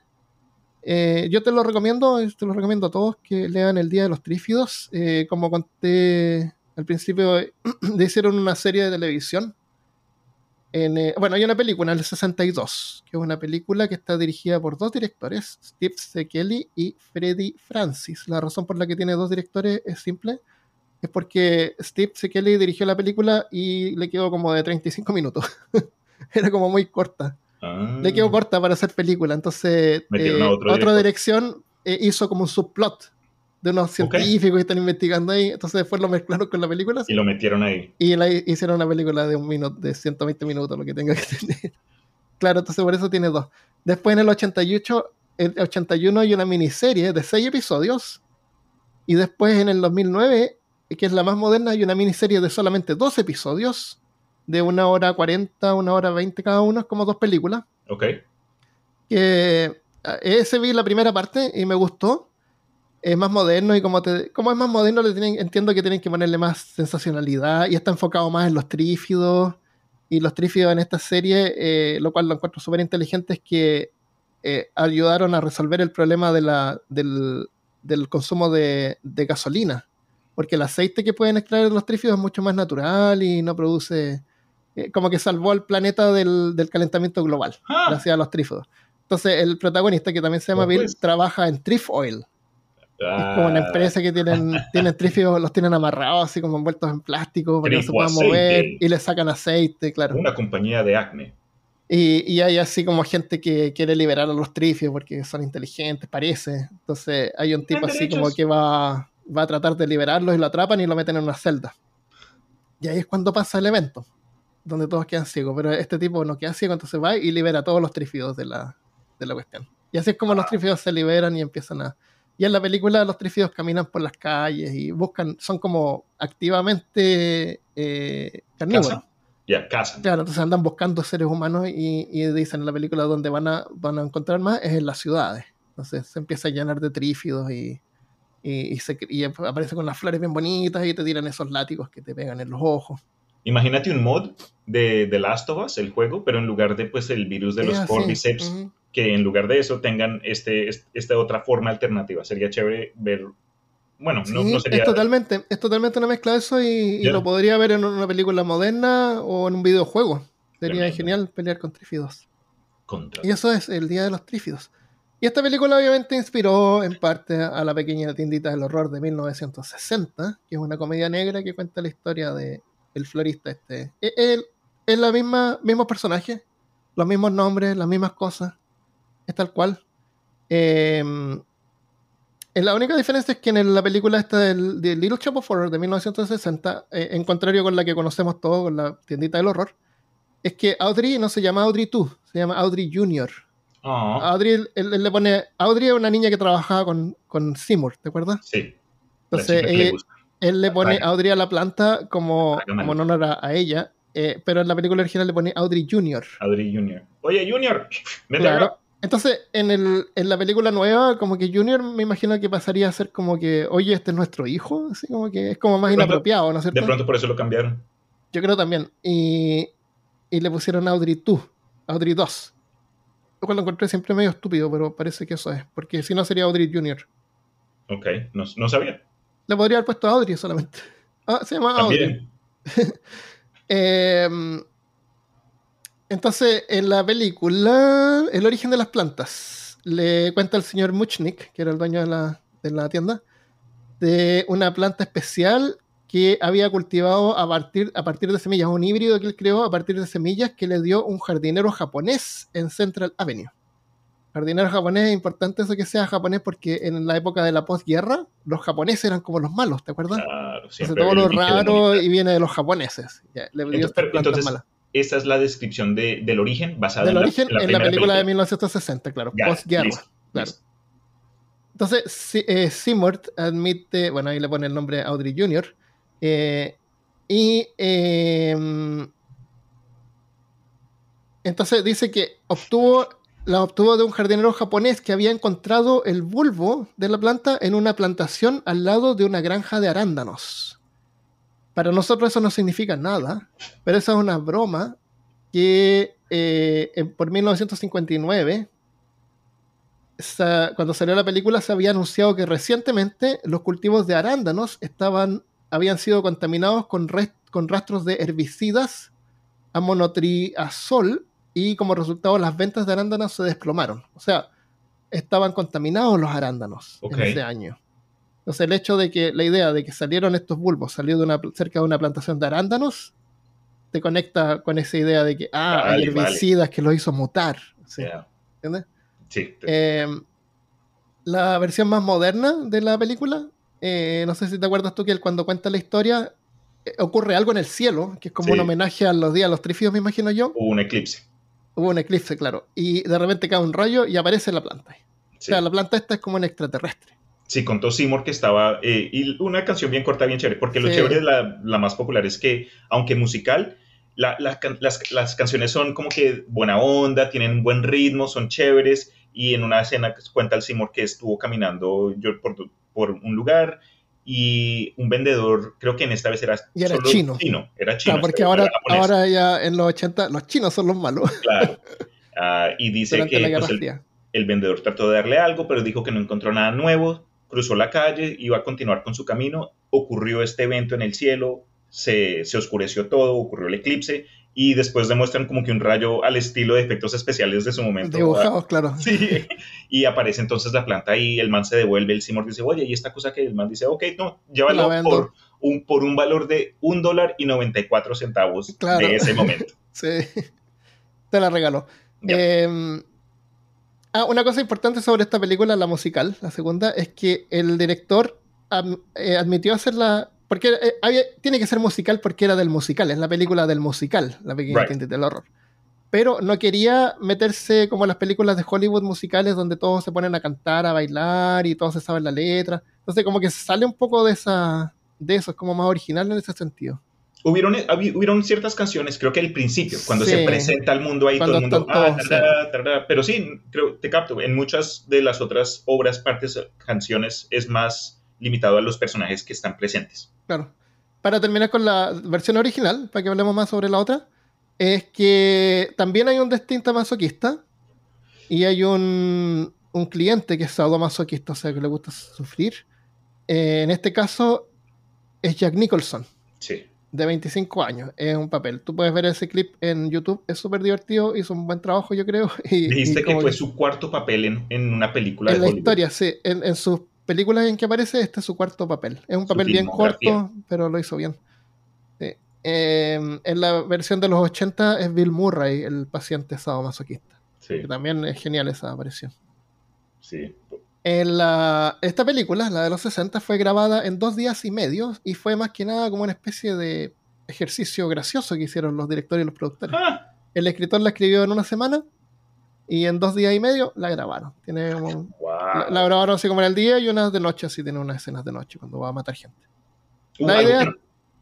Eh, yo te lo recomiendo, te lo recomiendo a todos que lean El Día de los Trífidos. Eh, como conté al principio, eh, le hicieron una serie de televisión. En, eh, bueno, hay una película en el 62, que es una película que está dirigida por dos directores, Steve Sekeli y Freddy Francis. La razón por la que tiene dos directores es simple, es porque Steve Sekeli dirigió la película y le quedó como de 35 minutos. Era como muy corta Ah, le quedó corta para hacer película. Entonces, eh, otra director. dirección eh, hizo como un subplot de unos científicos que están investigando ahí. Entonces, después lo mezclaron con la película Y lo metieron ahí. y la hicieron una película de un minuto, de 120 minutos, lo que tenga que tener. Claro, entonces por eso tiene dos. Después, en el 88, el 81 hay una miniserie de seis episodios. Y después, en el 2009, que es la más moderna, hay una miniserie de solamente dos episodios, de una hora 40, una hora 20 cada uno, es como dos películas Ok. que ah, ese vi la primera parte y me gustó. Es más moderno y como, te, como es más moderno, le tienen, entiendo que tienen que ponerle más sensacionalidad y está enfocado más en los trífidos. Y los trífidos en esta serie, eh, lo cual lo encuentro súper inteligente, es que eh, ayudaron a resolver el problema de la, del, del consumo de, de gasolina. Porque el aceite que pueden extraer de los trífidos es mucho más natural y no produce. eh, como que salvó al planeta del, del calentamiento global Ah, gracias a los trífidos. Entonces, el protagonista, que también se llama Oh, Bill, pues. trabaja en Trif Oil. Es como una ah, empresa que tienen, tienen trífidos, los tienen amarrados así como envueltos en plástico para que no se puedan mover y le sacan aceite, claro. Una compañía de acne. Y, y hay así como gente que quiere liberar a los trífidos porque son inteligentes, parece. Entonces hay un tipo así como que va, va a tratar de liberarlos y lo atrapan y lo meten en una celda. Y ahí es cuando pasa el evento, donde todos quedan ciegos. Pero este tipo no queda ciego, entonces va y libera a todos los trífidos de la, de la cuestión. Y así es como los trífidos se liberan y empiezan a... Y en la película los trífidos caminan por las calles y buscan, son como activamente eh, carnívoros. Ya, casa. Claro, entonces andan buscando seres humanos y, y dicen en la película donde van a, van a encontrar más es en las ciudades. Entonces se empieza a llenar de trífidos y, y, y se- y aparece con las flores bien bonitas y te tiran esos látigos que te pegan en los ojos. Imagínate un mod de The Last of Us, el juego, pero en lugar de pues el virus de Es los así, cordyceps. Que en lugar de eso tengan este, est- esta otra forma alternativa. Sería chévere ver. Bueno, no, Sí, no sería. es, totalmente, es totalmente una mezcla de eso y, lo podría ver en una película moderna o en un videojuego. Sería Tremendo. genial pelear con trífidos. contra. Y eso es el Día de los Trífidos. Y esta película obviamente inspiró en parte a la pequeña tiendita del horror de 1960, que es una comedia negra que cuenta la historia de el florista este. Es, es- es la misma, mismos personajes, los mismos nombres, las mismas cosas. Es tal cual. Eh, la única diferencia es que en la película esta del, Little Shop of Horror de 1960, eh, en contrario con la que conocemos todos, con la tiendita del horror, es que Audrey no se llama Audrey 2, se llama Audrey Jr. Ah. Audrey, él, le pone. Audrey es una niña que trabajaba con, con Seymour, ¿te acuerdas? Sí. Entonces, él, le pone Audrey a la planta como, como en honor a, ella, eh, pero en la película original le pone Audrey Jr. Audrey Jr. Oye, Junior, claro. Entonces, en, el, en la película nueva, como que Junior me imagino que pasaría a ser como que, oye, este es nuestro hijo, así como que es como más inapropiado, ¿no es cierto? De pronto por eso lo cambiaron. Yo creo también. Y, y le pusieron Audrey 2, Audrey 2. Lo cual lo encontré siempre medio estúpido, pero parece que eso es, porque si no sería Audrey Junior. Ok, no, no sabía. Le podría haber puesto Audrey solamente. Ah, se llama Audrey. eh, entonces, en la película, El origen de las plantas, le cuenta el señor Muchnik, que era el dueño de la, de la tienda, de una planta especial que había cultivado a partir, a partir de semillas, un híbrido que él creó a partir de semillas que le dio un jardinero japonés en Central Avenue. Jardinero japonés, es importante eso que sea japonés porque en la época de la posguerra los japoneses eran como los malos, ¿te acuerdas? Claro, entonces todo lo raro y viene de los japoneses. le dio entonces, malas esta es la descripción de, del origen basada en, origen, la, en la, película, de 1960, claro, post-guerra. Claro. Entonces, eh, Seymour admite, bueno, ahí le pone el nombre Audrey Jr., eh, y em, entonces dice que obtuvo, la obtuvo de un jardinero japonés que había encontrado el bulbo de la planta en una plantación al lado de una granja de arándanos. Para nosotros eso no significa nada, pero esa es una broma que eh, por 1959, cuando salió la película, se había anunciado que recientemente los cultivos de arándanos estaban, habían sido contaminados con, con rastros de herbicidas a monotriazol y como resultado las ventas de arándanos se desplomaron. O sea, estaban contaminados los arándanos en ese año. Entonces, el hecho de que la idea de que salieron estos bulbos, salió de una, cerca de una plantación de arándanos, te conecta con esa idea de que, ah, hay herbicidas que lo hizo mutar. ¿sí? ¿Entiendes? Sí. Em, la versión más moderna de la película, eh, no sé si te acuerdas tú que cuando cuenta la historia, eh, ocurre algo en el cielo, que es como un homenaje a los días, a los trifios, me imagino yo. Hubo un eclipse. Hubo un eclipse, claro. Y de repente cae un rayo y aparece la planta. O sea, la planta esta es como un extraterrestre. Sí, contó Seymour que estaba. Eh, y una canción bien corta, bien chévere, porque lo chévere, la, la, más popular es que, aunque musical, las, las, canciones son como que buena onda, tienen buen ritmo, son chéveres. Y en una escena cuenta el Seymour que estuvo caminando yo por, por un lugar y un vendedor, creo que en esta vez era, y era chino. Era chino. porque ahora, ahora ya en los 80 los chinos son los malos. Claro. Ah, y dice que pues, el, el, vendedor trató de darle algo, pero dijo que no encontró nada nuevo cruzó la calle, iba a continuar con su camino, ocurrió este evento en el cielo, se, oscureció todo, ocurrió el eclipse y después demuestran como que un rayo al estilo de efectos especiales de su momento. Dibujados, claro. Sí, y aparece entonces la planta y el man se devuelve, el Seymour dice, oye, y esta cosa que el man dice, ok, no, llévalo por un, por un valor de un dólar y 94 centavos de ese momento. sí, te la regalo. Eh, Ah, una cosa importante sobre esta película, la musical, la segunda, es que el director eh, admitió hacerla. Porque eh, tiene que ser musical porque era del musical, es la película del musical, la pequeña right. del horror. Pero no quería meterse como en las películas de Hollywood musicales donde todos se ponen a cantar, a bailar y todos se saben la letra. Entonces, como que sale un poco de esa de eso, es como más original en ese sentido. Hubieron, hubieron ciertas canciones, creo que al principio, cuando se presenta al mundo ahí, todo el mundo, ah, pero sí, creo, te capto, en muchas de las otras obras, partes, canciones, es más limitado a los personajes que están presentes. Claro. Para terminar con la versión original, para que hablemos más sobre la otra, es que también hay un distinto masoquista y hay un, un cliente que es sadomasoquista, o sea, que le gusta sufrir. Eh, en este caso es Jack Nicholson. Sí de 25 años. Es un papel. Tú puedes ver ese clip en YouTube. Es súper divertido. Hizo un buen trabajo, yo creo. Y, Dijiste que fue su cuarto papel en, en una película. En la historia, sí. En, sus películas en que aparece, este es su cuarto papel. Es un papel bien corto, pero lo hizo bien. Em, en la versión de los 80 es Bill Murray, el paciente sadomasoquista. Sí, Que también es genial esa aparición. sí. En la- esta película, la de los 60, fue grabada en dos días y medio y fue más que nada como una especie de ejercicio gracioso que hicieron los directores y los productores. Ah, El escritor la escribió en una semana y en dos días y medio la grabaron. Tiene un- wow. la, la grabaron así como en el día y unas de noche, así tiene unas escenas de noche cuando va a matar gente. Uh, la algo idea- no-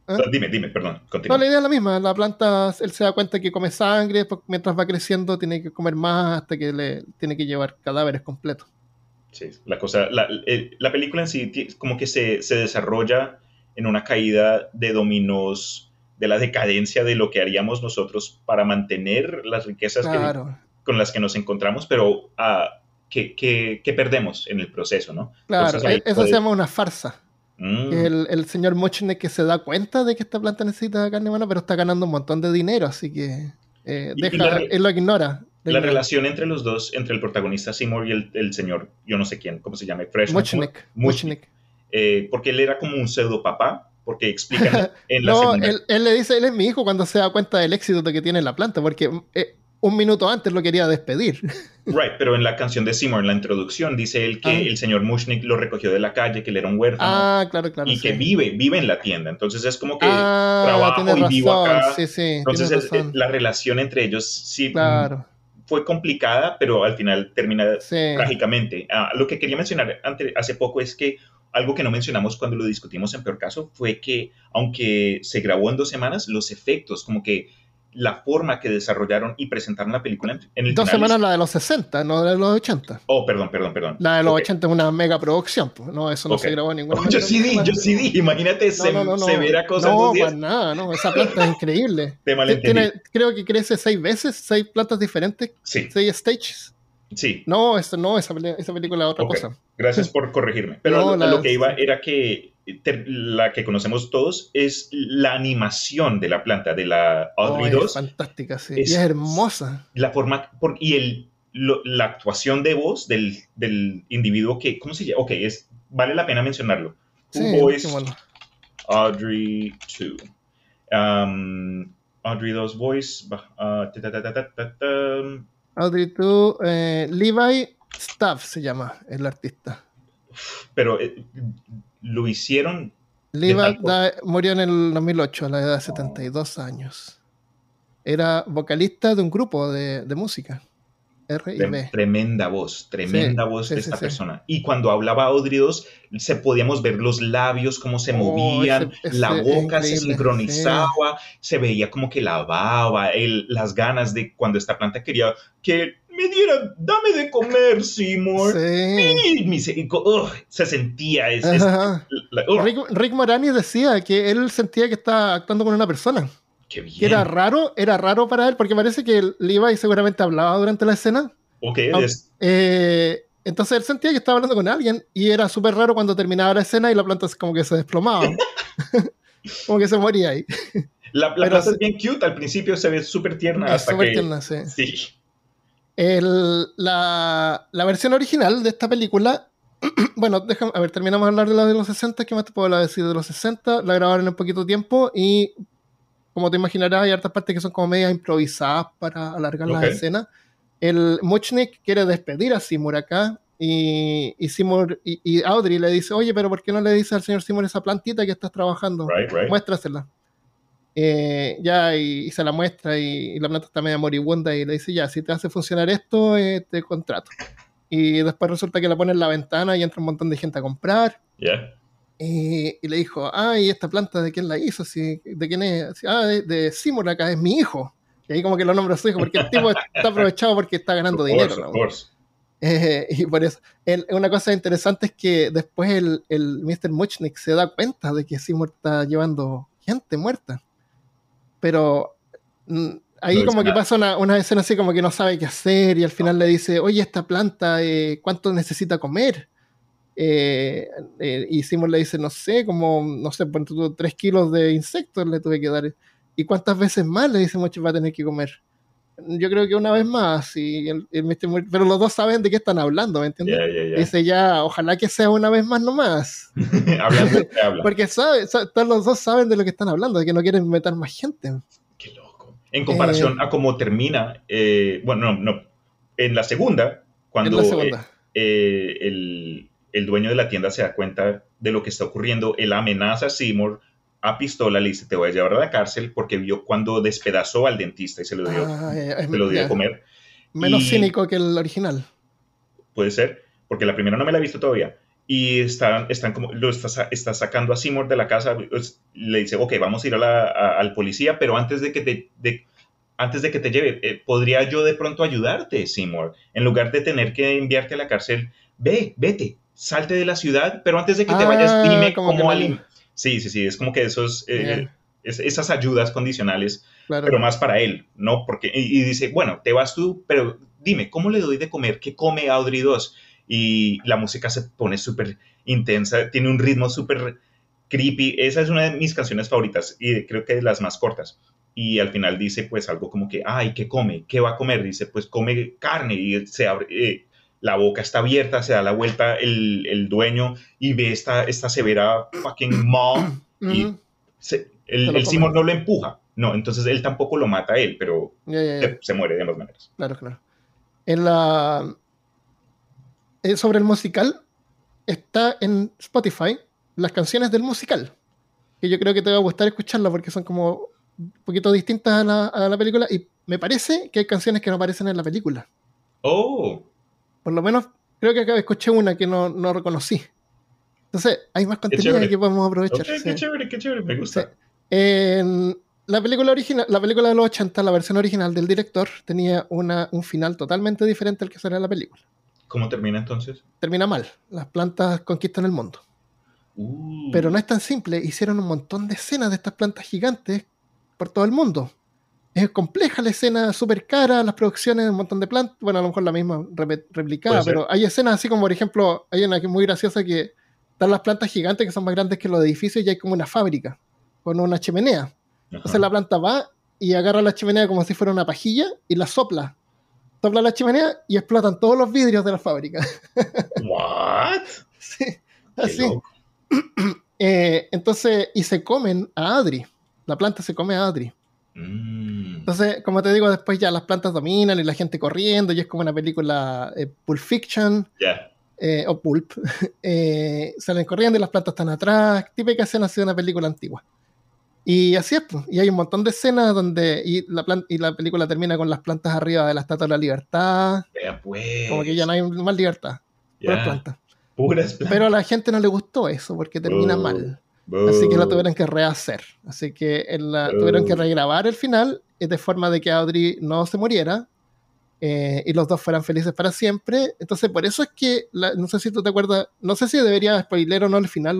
¿Ah? Dime, dime, perdón. No, Continúa. la idea es la misma. La planta, él se da cuenta que come sangre, mientras va creciendo tiene que comer más hasta que le tiene que llevar cadáveres completos. Sí, la cosa, la, la película en sí como que se, se desarrolla en una caída de dominos de la decadencia de lo que haríamos nosotros para mantener las riquezas que- Claro, con las que nos encontramos, pero ah, que, que- que perdemos en el proceso, ¿no? claro. Entonces, ahí Eso puede- se llama una farsa. Mm, que el, el señor Mochnik que se da cuenta de que esta planta necesita carne humana, pero está ganando un montón de dinero, así que eh, deja, la él lo ignora. La relación entre los dos, entre el protagonista Seymour y el, el señor, yo no sé quién, ¿cómo se llama? Freshman. Mochnik. Mochnik. Mochnik. Eh, porque él era como un pseudo papá, porque explican en la No, segunda. él, él le dice, él es mi hijo cuando se da cuenta del éxito de que tiene la planta, porque eh, un minuto antes lo quería despedir. Right, pero en la canción de Seymour, en la introducción, dice él que Ah. el señor Mushnik lo recogió de la calle, que él era un huérfano ah, claro, claro. y sí. que vive, vive en la tienda. Entonces es como que ah, trabajo y razón. vivo acá. Sí, sí, Entonces es- la relación entre ellos sí Claro, fue complicada, pero al final termina sí. trágicamente. Ah, lo que quería mencionar ante- hace poco es que algo que no mencionamos cuando lo discutimos en peor caso fue que aunque se grabó en dos semanas, los efectos, como que la forma que desarrollaron y presentaron la película en, el Dos semanas la de los 60, no de los 80. Oh, perdón, perdón, perdón. La de los Ok. 80 es una mega producción, pues. No, eso no se grabó en ninguna Oh, yo sí di, yo sí di. Imagínate, se, severa cosa en No, dos días. para nada, no. Esa planta es increíble. Te. Tiene, creo que crece seis veces, seis plantas diferentes, Sí, seis stages. sí. No, eso no, esa, esa película es otra cosa. Gracias por corregirme. Pero No, lo- la- que iba era que la que conocemos todos es la animación de la planta, de la Audrey Oh, 2. es fantástica, sí. Es- y es hermosa. la forma por- y el, lo- la actuación de voz del, del individuo que, ¿cómo se llama? Ok, es, vale la pena mencionarlo. Sí, bueno. Audrey 2. Um, Audrey 2 voice. ah, ta, ta, ta. Audrey 2, eh, Levi Staff se llama el artista. Pero eh, lo hicieron da- murió en el 2008 a la edad de 72 años. Era vocalista de un grupo de, de música. R y Trem- B. Tremenda voz, tremenda Sí, voz de sí, esta sí. persona. Y cuando hablaba Audrey 2, se podíamos ver los labios, cómo se Oh, movían, ese- la ese boca se sincronizaba, se veía como que la baba, el- las ganas de cuando esta planta quería que me diera, dame de comer, Seymour. Sí. Se, sentía es, es- Ajá. la- ugh, Rick, Rick Moranis decía que él sentía que estaba actuando con una persona. qué bien. Que era raro, era raro para él, porque parece que Levi seguramente hablaba durante la escena. Ok, es- Eh, entonces él sentía que estaba hablando con alguien y era súper raro cuando terminaba la escena y la planta como que se desplomaba. como que se moría ahí. la, planta es bien cute, al principio se ve súper tierna Es hasta que... tierna, sí. Sí. El- la, la versión original de esta película, bueno, déjame, a ver, terminamos de hablar de la de los 60, ¿qué más te puedo hablar decir de los 60? La grabaron en poquito tiempo y, como te imaginarás, hay hartas partes que son como medias improvisadas para alargar Ok. las escenas. El Muchnik quiere despedir a Seymour acá y, y Seymour y, y Audrey le dice, oye, pero ¿por qué no le dices al señor Seymour esa plantita que estás trabajando? Right, right. muéstrasela. Eh, ya, y, y se la muestra y, y la planta está media moribunda y le dice, ya, si te hace funcionar esto, eh, te contrato. Y después resulta que la pone en la ventana y entra un montón de gente a comprar. Yeah. Y, y le dijo, ah, ¿y esta planta de quién la hizo? Si, ¿De quién es? Ah, de, de Seymour acá, es mi hijo. Y ahí como que lo nombra a su hijo, porque el tipo está aprovechado porque está ganando dinero. Eh, y por eso, el- una cosa interesante es que después el, el Mr. Muchnik se da cuenta de que Seymour está llevando gente muerta. Pero mm, ahí No como que nada. pasa una, una escena así como que no sabe qué hacer y al final le dice, oye, esta planta, eh, ¿cuánto necesita comer? Eh, eh, y Seymour le dice, no sé, como, no sé, tú, tres kilos de insectos le tuve que dar. ¿Y cuántas veces más le dice Muchnik va a tener que comer? Yo creo que una vez más, y el- el Mr. Pero los dos saben de qué están hablando, ¿me entiendes? Yeah, yeah, yeah. Dice ya, ojalá que sea una vez más nomás. Hablando habla. Porque sabe, sa- todos los dos saben de lo que están hablando, de que no quieren meter más gente. Qué loco. En comparación Eh, a cómo termina, eh, bueno, no, no, en la segunda, cuando la segunda. eh, el, el dueño de la tienda se da cuenta de lo que está ocurriendo, él amenaza a Seymour a pistola, le dice, te voy a llevar a la cárcel porque vio cuando despedazó al dentista y se lo dio, Ah, se lo dio a comer. Menos Y- cínico que el original. puede ser, porque la primera no me la he visto todavía. Y están, están como, lo está, está sacando a Seymour de la casa, pues, le dice, ok, vamos a ir a la- a- al policía, pero antes de que te, de- antes de que te lleve, eh, ¿podría yo de pronto ayudarte, Seymour? En lugar de tener que enviarte a la cárcel, ve, vete, salte de la ciudad, pero antes de que te Ah, vayas, dime como que cómo... no- Sí, sí, sí, es como que esos, eh, es- esas ayudas condicionales Claro. pero más para él, ¿no? Porque, y, y dice, bueno, te vas tú, pero dime, ¿cómo le doy de comer? ¿Qué come Audrey 2? Y la música se pone súper intensa, tiene un ritmo súper creepy. Esa es una de mis canciones favoritas y creo que de las más cortas. Y al final dice, pues, algo como que, ay, ¿qué come? ¿Qué va a comer? Dice, pues, come carne y se abre, eh, la boca está abierta, se da la vuelta el, el dueño y ve esta, esta severa fucking y Ujú. se- Se el, el. Seymour no lo empuja. No, entonces él tampoco lo mata a él, pero se muere de ambas maneras. Claro, claro. En la. eh, sobre el musical, está en Spotify las canciones del musical. Que yo creo que te va a gustar escucharlas porque son como un poquito distintas a la, a la película. Y me parece que hay canciones que no aparecen en la película. Oh, Por lo menos creo que acá escuché una que no, no reconocí. Entonces, hay más contenido que podemos aprovechar. ok, sí. qué chévere, qué chévere, me gusta. Sí. En la película original, la película de los 80, la versión original del director, tenía una, un final totalmente diferente al que sale en la película. ¿Cómo termina entonces? Termina mal. Las plantas conquistan el mundo. Uh, Pero no es tan simple. Hicieron un montón de escenas de estas plantas gigantes por todo el mundo. Es compleja la escena, súper cara, las producciones, un montón de plantas. Bueno, a lo mejor la misma replicada, pero hay escenas así como, por ejemplo, hay una que es muy graciosa que están las plantas gigantes que son más grandes que los edificios y hay como una fábrica con una chimenea. ajá. Entonces la planta va y agarra la chimenea como si fuera una pajilla y la sopla. Sopla la chimenea y explotan todos los vidrios de la fábrica. What? Sí, así. Eh, entonces, y se comen a Adri. La planta se come a Adri. Mm, Entonces, como te digo, después ya las plantas dominan y la gente corriendo y es como una película eh, Pulp Fiction ya. eh, o Pulp. Eh, salen corriendo y las plantas están atrás. Típica escena así de una película antigua. Y así es, pues. Y hay un montón de escenas donde y la, plan- y la película termina con las plantas arriba de la Estatua de la Libertad. Pues. Como que ya no hay más libertad. puras plantas. Puras plantas. Pero a la gente no le gustó eso porque termina Oh. mal. Boo. Así que la tuvieron que rehacer. Así que la- tuvieron que regrabar el final eh, de forma de que Audrey no se muriera eh, y los dos fueran felices para siempre. Entonces, por eso es que, la- no sé si tú te acuerdas, no sé si debería spoiler o no el final,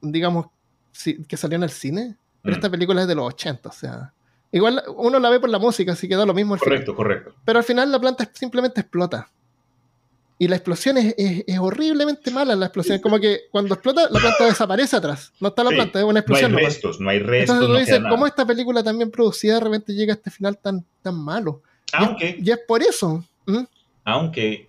digamos, si- que salió en el cine, pero Mm. esta película es de los 80, o sea. Igual uno la ve por la música, así que da lo mismo el final. Correcto, correcto. Pero al final la planta simplemente explota. Y la explosión es, es- es horriblemente mala. La explosión, como que cuando explota, la planta desaparece atrás. No está la Sí, planta, es una No hay explosión. restos, no hay restos. Entonces tú no dices, ¿cómo nada. esta película también producida de repente llega a este final tan, tan malo? Aunque, Y es por eso. ¿m? aunque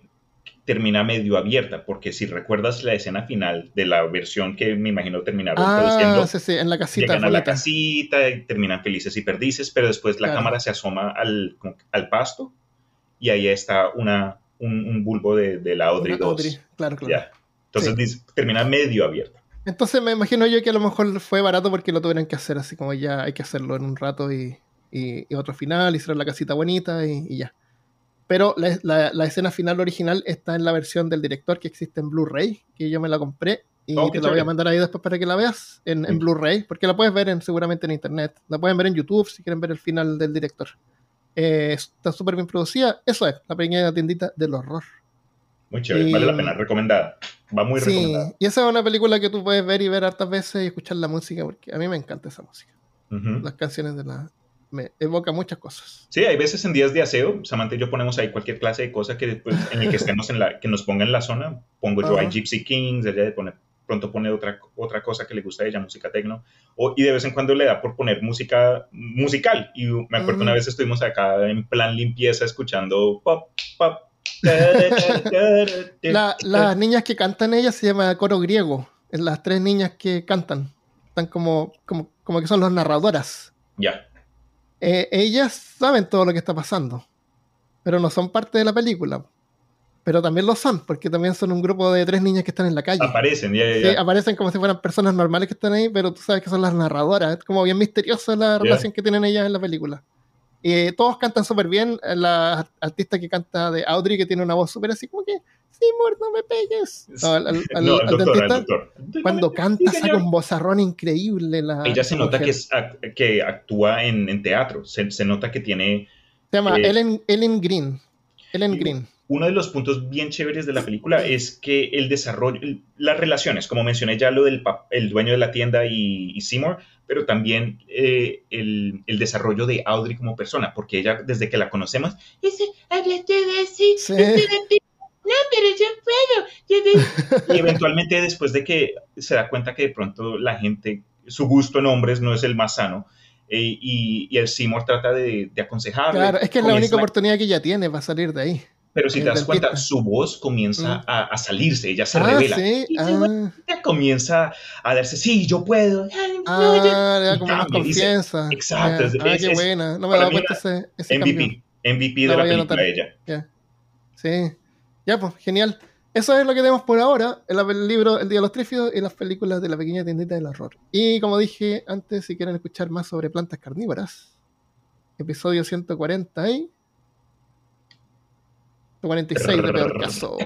termina medio abierta, porque si recuerdas la escena final de la versión que me imagino terminaron Ah, produciendo, sí, sí, en la casita. llegan a la casita y terminan felices y perdices, pero después la Claro. cámara se asoma al, al pasto y ahí está una, un, un bulbo de, de la Audrey Una 2. Audrey, Claro, claro. Ya. Entonces Sí. termina medio abierta. Entonces me imagino yo que a lo mejor fue barato porque lo tuvieron que hacer así como ya hay que hacerlo en un rato y, y- y otro final, hicieron la casita bonita y, y ya. Pero la, la- la escena final original está en la versión del director que existe en Blu-ray, que yo me la compré y Oh, te la voy a mandar ahí después para que la veas en, en Mm. Blu-ray, porque la puedes ver en, seguramente en internet. La pueden ver en YouTube si quieren ver el final del director. Eh, está súper bien producida. Eso es, la pequeña tiendita del horror. Muy chévere, Y- vale la pena, recomendada. Va muy Sí, recomendada. y esa es una película que tú puedes ver y ver hartas veces y escuchar la música, porque a mí me encanta esa música. Las canciones de la... me evoca muchas cosas. Sí, hay veces en días de aseo, Samantha y yo ponemos ahí cualquier clase de cosa que pues, en el que estemos en la, que nos ponga en la zona. Pongo yo ahí Gypsy Kings, ella de poner, pronto pone otra, otra cosa que le gusta a ella, música tecno, o, y de vez en cuando le da por poner música musical. Y me acuerdo una vez estuvimos acá en plan limpieza escuchando pop, pop. La- las niñas que cantan ellas se llama coro griego. Es las tres niñas que cantan. Están como, como, como que son las narradoras. Ya, Eh, ellas saben todo lo que está pasando. pero no son parte de la película. Pero también lo son, porque también son un grupo de tres niñas que están en la calle. Aparecen, ya, ya, Sí, aparecen como si fueran personas normales que están ahí, pero tú sabes que son las narradoras. Es como bien misteriosa la relación que tienen ellas en la película. Y todos cantan súper bien. La artista que canta de Audrey, que tiene una voz súper así como que, Seymour, no me pegues. No, al, al- al- No, el al doctor, el dentista, cuando Sí, canta, saca señor. un vozarrón increíble. La, Ella se nota que, es, que actúa en, en teatro, se, se nota que tiene Se llama eh, Ellen, Ellen Green. Ellen y- Green. Uno de los puntos bien chéveres de la película es que el desarrollo, las relaciones, como mencioné ya lo del el dueño de la tienda y, y Seymour, pero también eh, el, el desarrollo de Audrey como persona, porque ella desde que la conocemos, Ese, habla todo así. Sí. De- No, pero yo puedo. Yo de- y eventualmente después de que se da cuenta que de pronto la gente, su gusto en hombres no es el más sano, eh, y, y el Seymour trata de, de aconsejarle. Claro, es que es la única oportunidad que ella tiene para salir de ahí. Pero si te das cuenta, su voz comienza Mm. a, a salirse, ella se ah, revela. sí. Y Ah, Ella comienza a darse, sí, yo puedo. Ay, no, yo- ah, le da y como cambia, dice- confianza. Exacto, Ya. es- Ah, es- qué es- buena. No me daba cuenta ese, ese cambio. MVP, MVP de La película anotar. ella. Sí. Ya, pues, genial. Eso es lo que tenemos por ahora. El, el libro El Día de los Trífidos y las películas de la pequeña tiendita del horror. Y como dije antes, si quieren escuchar más sobre plantas carnívoras, episodio 140 y 146 de peor caso.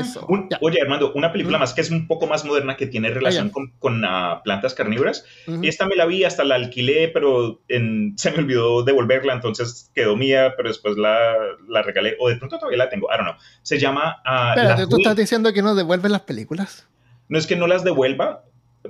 Eso, Un- oye, Armando, una película Mm. más que es un poco más moderna que tiene relación Ah, ya. con, con, ah, plantas carnívoras. Ujú. Esta me la vi, hasta la alquilé, pero en- se me olvidó devolverla, entonces quedó mía, pero después la, la regalé, o de pronto todavía la tengo, I don't know. Se llama... ah, Espérate, ¿tú estás diciendo que no devuelven las películas? No es que no las devuelva,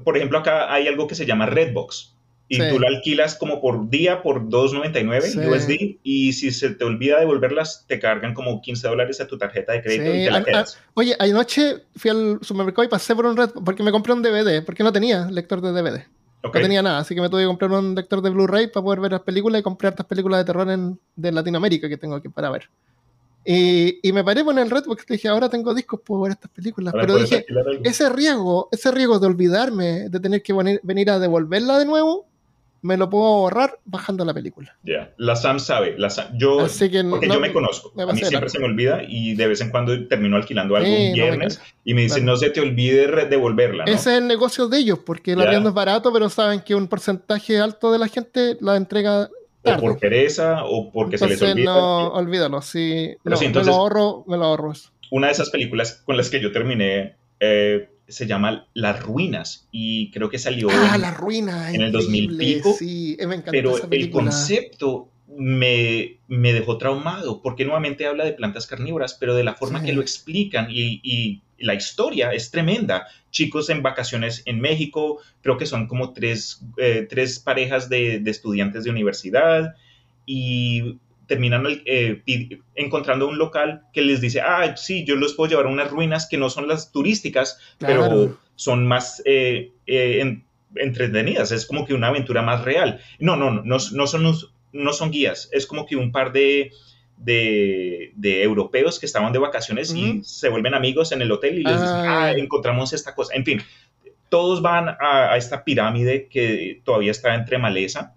por ejemplo, acá hay algo que se llama Redbox. Y Sí. tú la alquilas como por día por 2.99 Sí. USD y si se te olvida devolverlas te cargan como 15 dólares a tu tarjeta de crédito Sí, y te la a- quedas. Oye, anoche fui al supermercado y pasé por un red porque me compré un DVD, porque no tenía lector de DVD. ¿ok? No tenía nada, así que me tuve que comprar un lector de Blu-ray para poder ver las películas y comprar estas películas de terror en, de Latinoamérica que tengo que para ver. Y, y me paré por el Redbox y dije, ahora tengo discos, puedo ver estas películas. Ahora Pero dije, ese riesgo, ese riesgo de olvidarme, de tener que venir, venir a devolverla de nuevo, me lo puedo ahorrar bajando la película. Ya, La Sam sabe, la Sam- yo, Así que porque no- yo me conozco, me a mí siempre se me olvida y de vez en cuando termino alquilando algo Sí, un no me viernes caga. y me dicen, no se te olvide devolverla, ¿no? Ese es el negocio de ellos, porque el arriendo es barato, pero saben que un porcentaje alto de la gente la entrega o tarde. por pereza o porque se les olvida. no, olvídalo. Sí, Pero no, sí, me entonces- lo ahorro, me lo ahorro eso. Una de esas películas con las que yo terminé eh, se llama Las Ruinas y creo que salió Ah, en- la ruina. en el 2000 increíble, pico, Sí, me encantó pero esa el concepto me, me dejó traumado porque nuevamente habla de plantas carnívoras, pero de la forma Sí. que lo explican y, y la historia es tremenda. Chicos en vacaciones en México, creo que son como tres, eh, tres parejas de, de estudiantes de universidad y terminan eh, encontrando un local que les dice, ah, sí, yo los puedo llevar a unas ruinas que no son las turísticas, pero Claro. son más eh, eh, en- entretenidas, es como que una aventura más real. No, no, no, no, no son, no son guías, es como que un par de, de, de europeos que estaban de vacaciones y se vuelven amigos en el hotel y les dicen, Ah. ah, encontramos esta cosa. En fin, todos van a, a esta pirámide que todavía está entre maleza,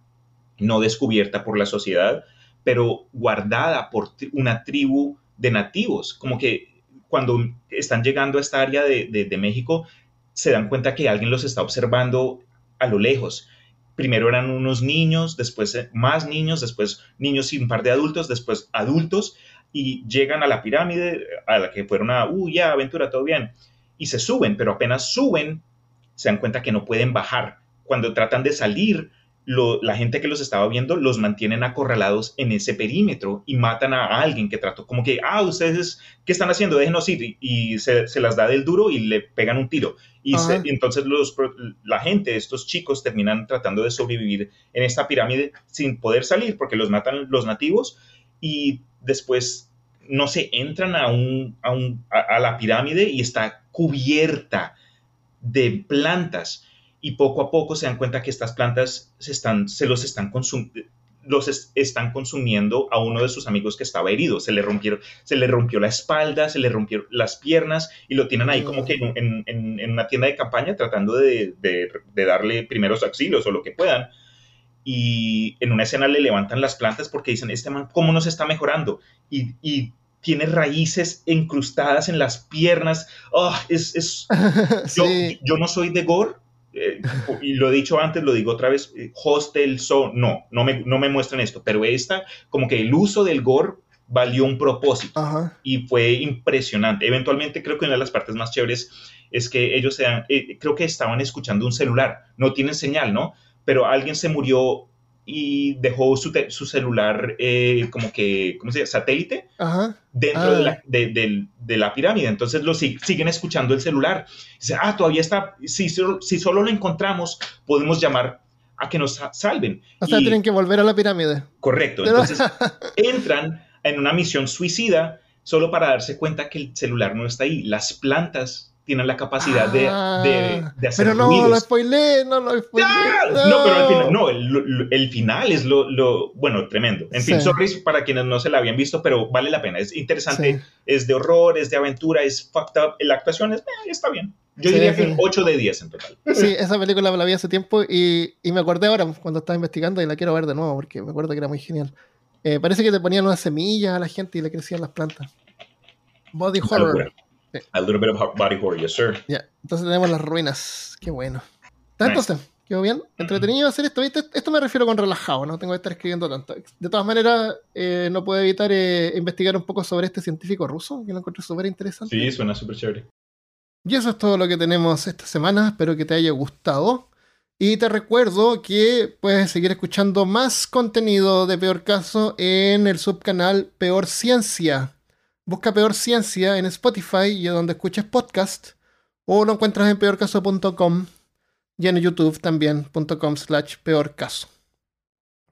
no descubierta por la sociedad, pero guardada por una tribu de nativos, como que cuando están llegando a esta área de México, se dan cuenta que alguien los está observando a lo lejos. Primero eran unos niños, después eh, más niños, después niños y un par de adultos, después adultos, y llegan a la pirámide a la que fueron a, uh, ya, aventura, todo bien, y se suben, pero apenas suben, se dan cuenta que no pueden bajar. Cuando tratan de salir, lo- la gente que los estaba viendo los mantienen acorralados en ese perímetro y matan a alguien que trató como que, ah, ustedes, ¿qué están haciendo? Déjenos ir. Y, se, se las da del duro y le pegan un tiro. Y, se- y entonces los, la gente, estos chicos, terminan tratando de sobrevivir en esta pirámide sin poder salir porque los matan los nativos y después, no sé, entran a, un, a, un- a- a la pirámide y está cubierta de plantas y poco a poco se dan cuenta que estas plantas se, están, se los están consumiendo los es- están consumiendo a uno de sus amigos que estaba herido. Se le, rompieron, se le rompió la espalda, se le rompieron las piernas y lo tienen ahí como que en, en- en- una tienda de campaña tratando de, de- de darle primeros auxilios o lo que puedan. y en una escena le levantan las plantas porque dicen, este man, ¿cómo nos está mejorando? Y, y tiene raíces incrustadas en las piernas. Oh, es, es... Yo, Sí. yo no soy de gore, eh, y lo he dicho antes, lo digo otra vez, eh, Hostel, so, no, no me, no me muestran esto, pero esta, como que el uso del gore valió un propósito Ajá. y fue impresionante. Eventualmente creo que una de las partes más chéveres es que ellos se dan- eh, creo que estaban escuchando un celular, no tienen señal, ¿no? Pero alguien se murió y dejó su, su celular eh, como que, ¿cómo se llama? Satélite Ajá. dentro Ah. de, la, de- de la pirámide. Entonces lo sig- siguen escuchando el celular. Dice, ah, todavía está, si, solo- si solo lo encontramos, podemos llamar a que nos sa- salven. O sea, Y- tienen que volver a la pirámide. Correcto. Entonces entran en una misión suicida solo para darse cuenta que el celular no está ahí. Las plantas tienen la capacidad de, Ah, de- de hacer Pero no, ruidos. lo spoilé, no lo spoilé. ¡Ah! No, pero al final, no, el, el final es lo, lo- bueno, tremendo. En fin, Sí. sorry para quienes no se la habían visto, pero vale la pena. Es interesante, Sí. es de horror, es de aventura, es fucked up. La actuación es, eh, está bien. Yo Sí, diría que un 8 de 10 en total. Sí, esa película la vi hace tiempo y, y me acordé ahora cuando estaba investigando y la quiero ver de nuevo porque me acuerdo que era muy genial. Eh, parece que te ponían unas semillas a la gente y le crecían las plantas. Body horror. Sí. A little bit of body horror, yes, sir. Ya, entonces tenemos las ruinas. Qué bueno. ¿Está Nice. entonces? ¿Quedó bien? ¿Entretenido hacer esto? ¿Viste? Esto me refiero con relajado, no tengo que estar escribiendo tanto. De todas maneras, eh, no puedo evitar eh, investigar un poco sobre este científico ruso, que lo encontré súper interesante. Sí, suena súper chévere. Y eso es todo lo que tenemos esta semana. Espero que te haya gustado. Y te recuerdo que puedes seguir escuchando más contenido de Peor Caso en el subcanal Peor Ciencia. Busca Peor Ciencia en Spotify y donde escuches podcast. O lo encuentras en peorcaso.com y en YouTube también.com slash peorcaso.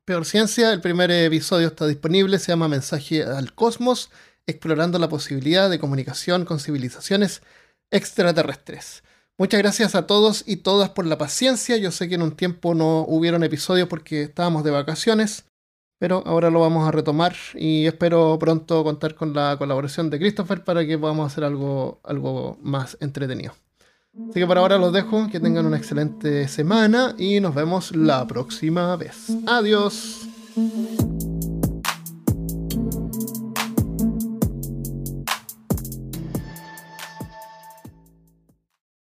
Peor Ciencia, el primer episodio está disponible, se llama Mensaje al Cosmos, explorando la posibilidad de comunicación con civilizaciones extraterrestres. Muchas gracias a todos y todas por la paciencia. Yo sé que en un tiempo no hubieron episodios porque estábamos de vacaciones, pero ahora lo vamos a retomar y espero pronto contar con la colaboración de Christopher para que podamos hacer algo, algo más entretenido. Así que por ahora los dejo, que tengan una excelente semana y nos vemos la próxima vez. Adiós.